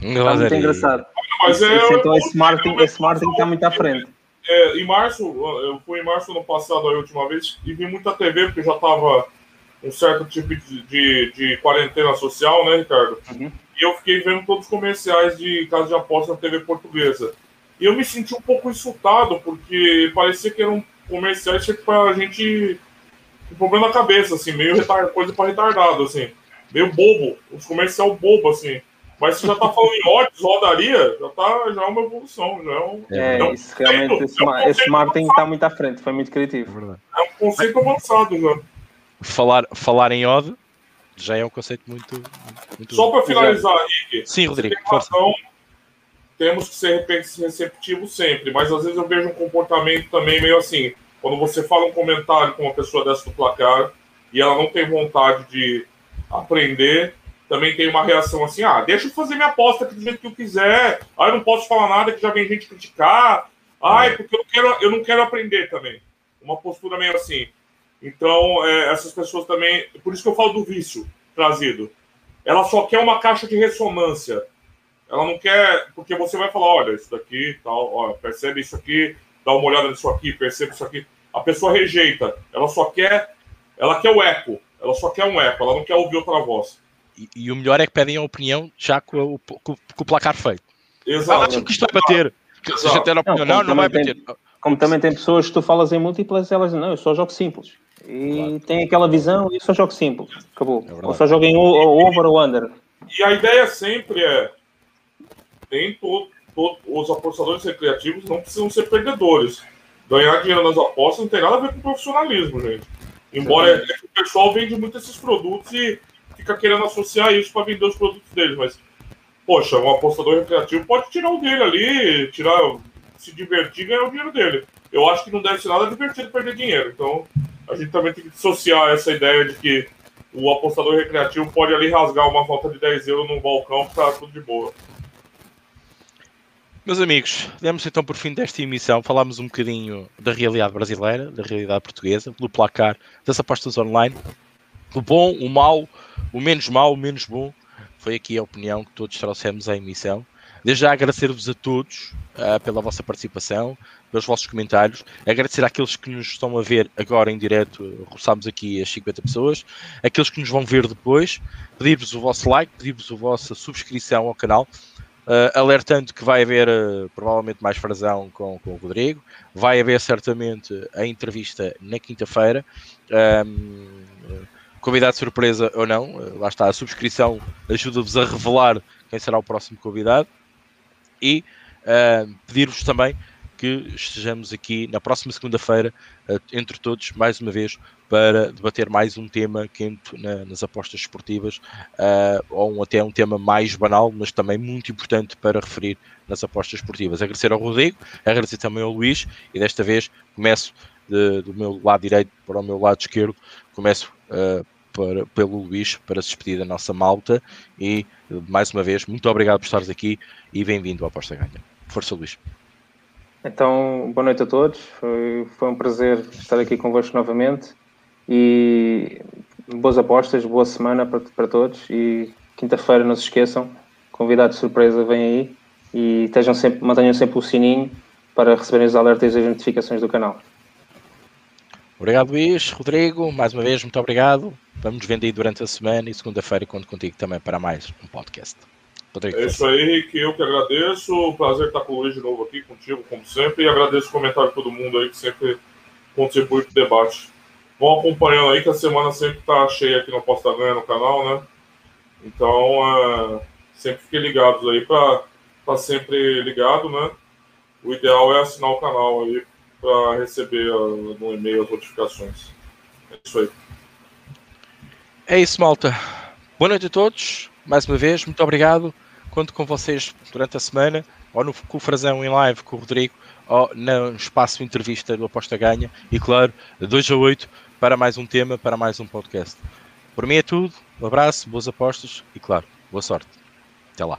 Está muito engraçado. Mas é, esse, então, esse marketing, esse marketing está muito à frente. É, em março, eu fui em março ano passado, a última vez, e vi muita TV, porque já estava um certo tipo de, de, de, quarentena social, né, Ricardo? Uhum. E eu fiquei vendo todos os comerciais de casa de aposta na TV portuguesa. E eu me senti um pouco insultado, porque parecia que eram comerciais tipo, pra gente com problema na cabeça, assim, meio coisa para retardado, assim. Meio bobo, os comercial bobo, assim. Mas você já tá falando em odds, rodaria, já, tá, já é uma evolução, já é um. É, é um isso, realmente, esse, é um esse marketing está muito à frente, foi muito criativo. É um conceito avançado já. Falar, falar em odd já é um conceito muito. muito Só para finalizar, Rick. Sim, Rodrigo. Razão, temos que ser receptivos sempre, mas às vezes eu vejo um comportamento também meio assim. Quando você fala um comentário com uma pessoa dessa do placar e ela não tem vontade de aprender, também tem uma reação assim: ah, deixa eu fazer minha aposta aqui do jeito que eu quiser, ah, eu não posso falar nada que já vem gente criticar, ah, é porque eu, quero, eu não quero aprender também. Uma postura meio assim. Então, é, essas pessoas também. Por isso que eu falo do vício trazido. Ela só quer uma caixa de ressonância ela não quer, porque você vai falar, olha, isso daqui, tal, ó, percebe isso aqui, dá uma olhada nisso aqui, percebe isso aqui. A pessoa rejeita, ela só quer, ela quer o eco, ela só quer um eco, ela não quer ouvir outra voz. E, e o melhor é que pedem a opinião já com o, com, com o placar feito. Exato. Ah, que isto vai bater. Se a gente der a opinião, não, não, não vai bater. Tem, como também tem pessoas que tu falas em múltiplas, elas não, eu só jogo simples. E claro. tem aquela visão, eu só jogo simples. Acabou. É ou só jogo em over ou under. E a ideia sempre é nem todo, todo, os apostadores recreativos não precisam ser perdedores. Ganhar dinheiro nas apostas não tem nada a ver com profissionalismo, gente. Embora é, é o pessoal vende muito esses produtos e fica querendo associar isso para vender os produtos deles, mas poxa, um apostador recreativo pode tirar o dele ali, tirar, se divertir e ganhar o dinheiro dele. Eu acho que não deve ser nada divertido perder dinheiro. Então, a gente também tem que dissociar essa ideia de que o apostador recreativo pode ali rasgar uma volta de 10 euros num balcão para tudo de boa. Meus amigos, demos então por fim desta emissão. Falámos um bocadinho da realidade brasileira, da realidade portuguesa, pelo placar das apostas online, o bom, o mau, o menos mau, o menos bom. Foi aqui a opinião que todos trouxemos à emissão. Desde já agradecer-vos a todos uh, pela vossa participação, pelos vossos comentários, agradecer àqueles que nos estão a ver agora em direto, roçámos aqui as 50 pessoas, aqueles que nos vão ver depois, pedir-vos o vosso like, pedir-vos a vossa subscrição ao canal, Uh, alertando que vai haver uh, provavelmente mais frasão com, com o Rodrigo, vai haver certamente a entrevista na quinta-feira. Um, convidado surpresa ou não, uh, lá está, a subscrição ajuda-vos a revelar quem será o próximo convidado e pedir-vos também que estejamos aqui na próxima segunda-feira, entre todos, mais uma vez, para debater mais um tema quente na, nas apostas esportivas, uh, ou um, até um tema mais banal, mas também muito importante para referir nas apostas esportivas. Agradecer ao Rodrigo, agradecer também ao Luís, e desta vez começo de, do meu lado direito para o meu lado esquerdo, começo uh, para, pelo Luís para se despedir da nossa malta e mais uma vez, muito obrigado por estares aqui e bem-vindo à Aposta Ganha. Força Luís. Então, boa noite a todos. Foi, foi um prazer estar aqui convosco novamente. E boas apostas, boa semana para, para todos. E quinta-feira, não se esqueçam, convidado de surpresa vem aí. e estejam sempre, mantenham sempre o sininho para receberem os alertas e as notificações do canal. Obrigado, Luís. Rodrigo, mais uma vez, muito obrigado. Vamos vendo aí durante a semana e segunda-feira conto contigo também para mais um podcast. Rodrigo, é isso aí, Rick. Eu que agradeço. Prazer estar com o Luís de novo aqui contigo, como sempre. E agradeço o comentário de todo mundo aí que sempre contribui para o debate. Vão acompanhando aí que a semana sempre está cheia aqui no Posta Ganha no canal, né? Então, é, sempre fiquem ligados aí para estar tá sempre ligado, né? O ideal é assinar o canal aí para receber uh, no e-mail as notificações. É isso aí. É isso, malta. Boa noite a todos. Mais uma vez, muito obrigado. Conto com vocês durante a semana, ou no com o Frazão em live com o Rodrigo, ou no espaço entrevista do Aposta Ganha. E claro, 2 a 8 para mais um tema, para mais um podcast. Por mim é tudo. Um abraço, boas apostas e claro, boa sorte. Até lá.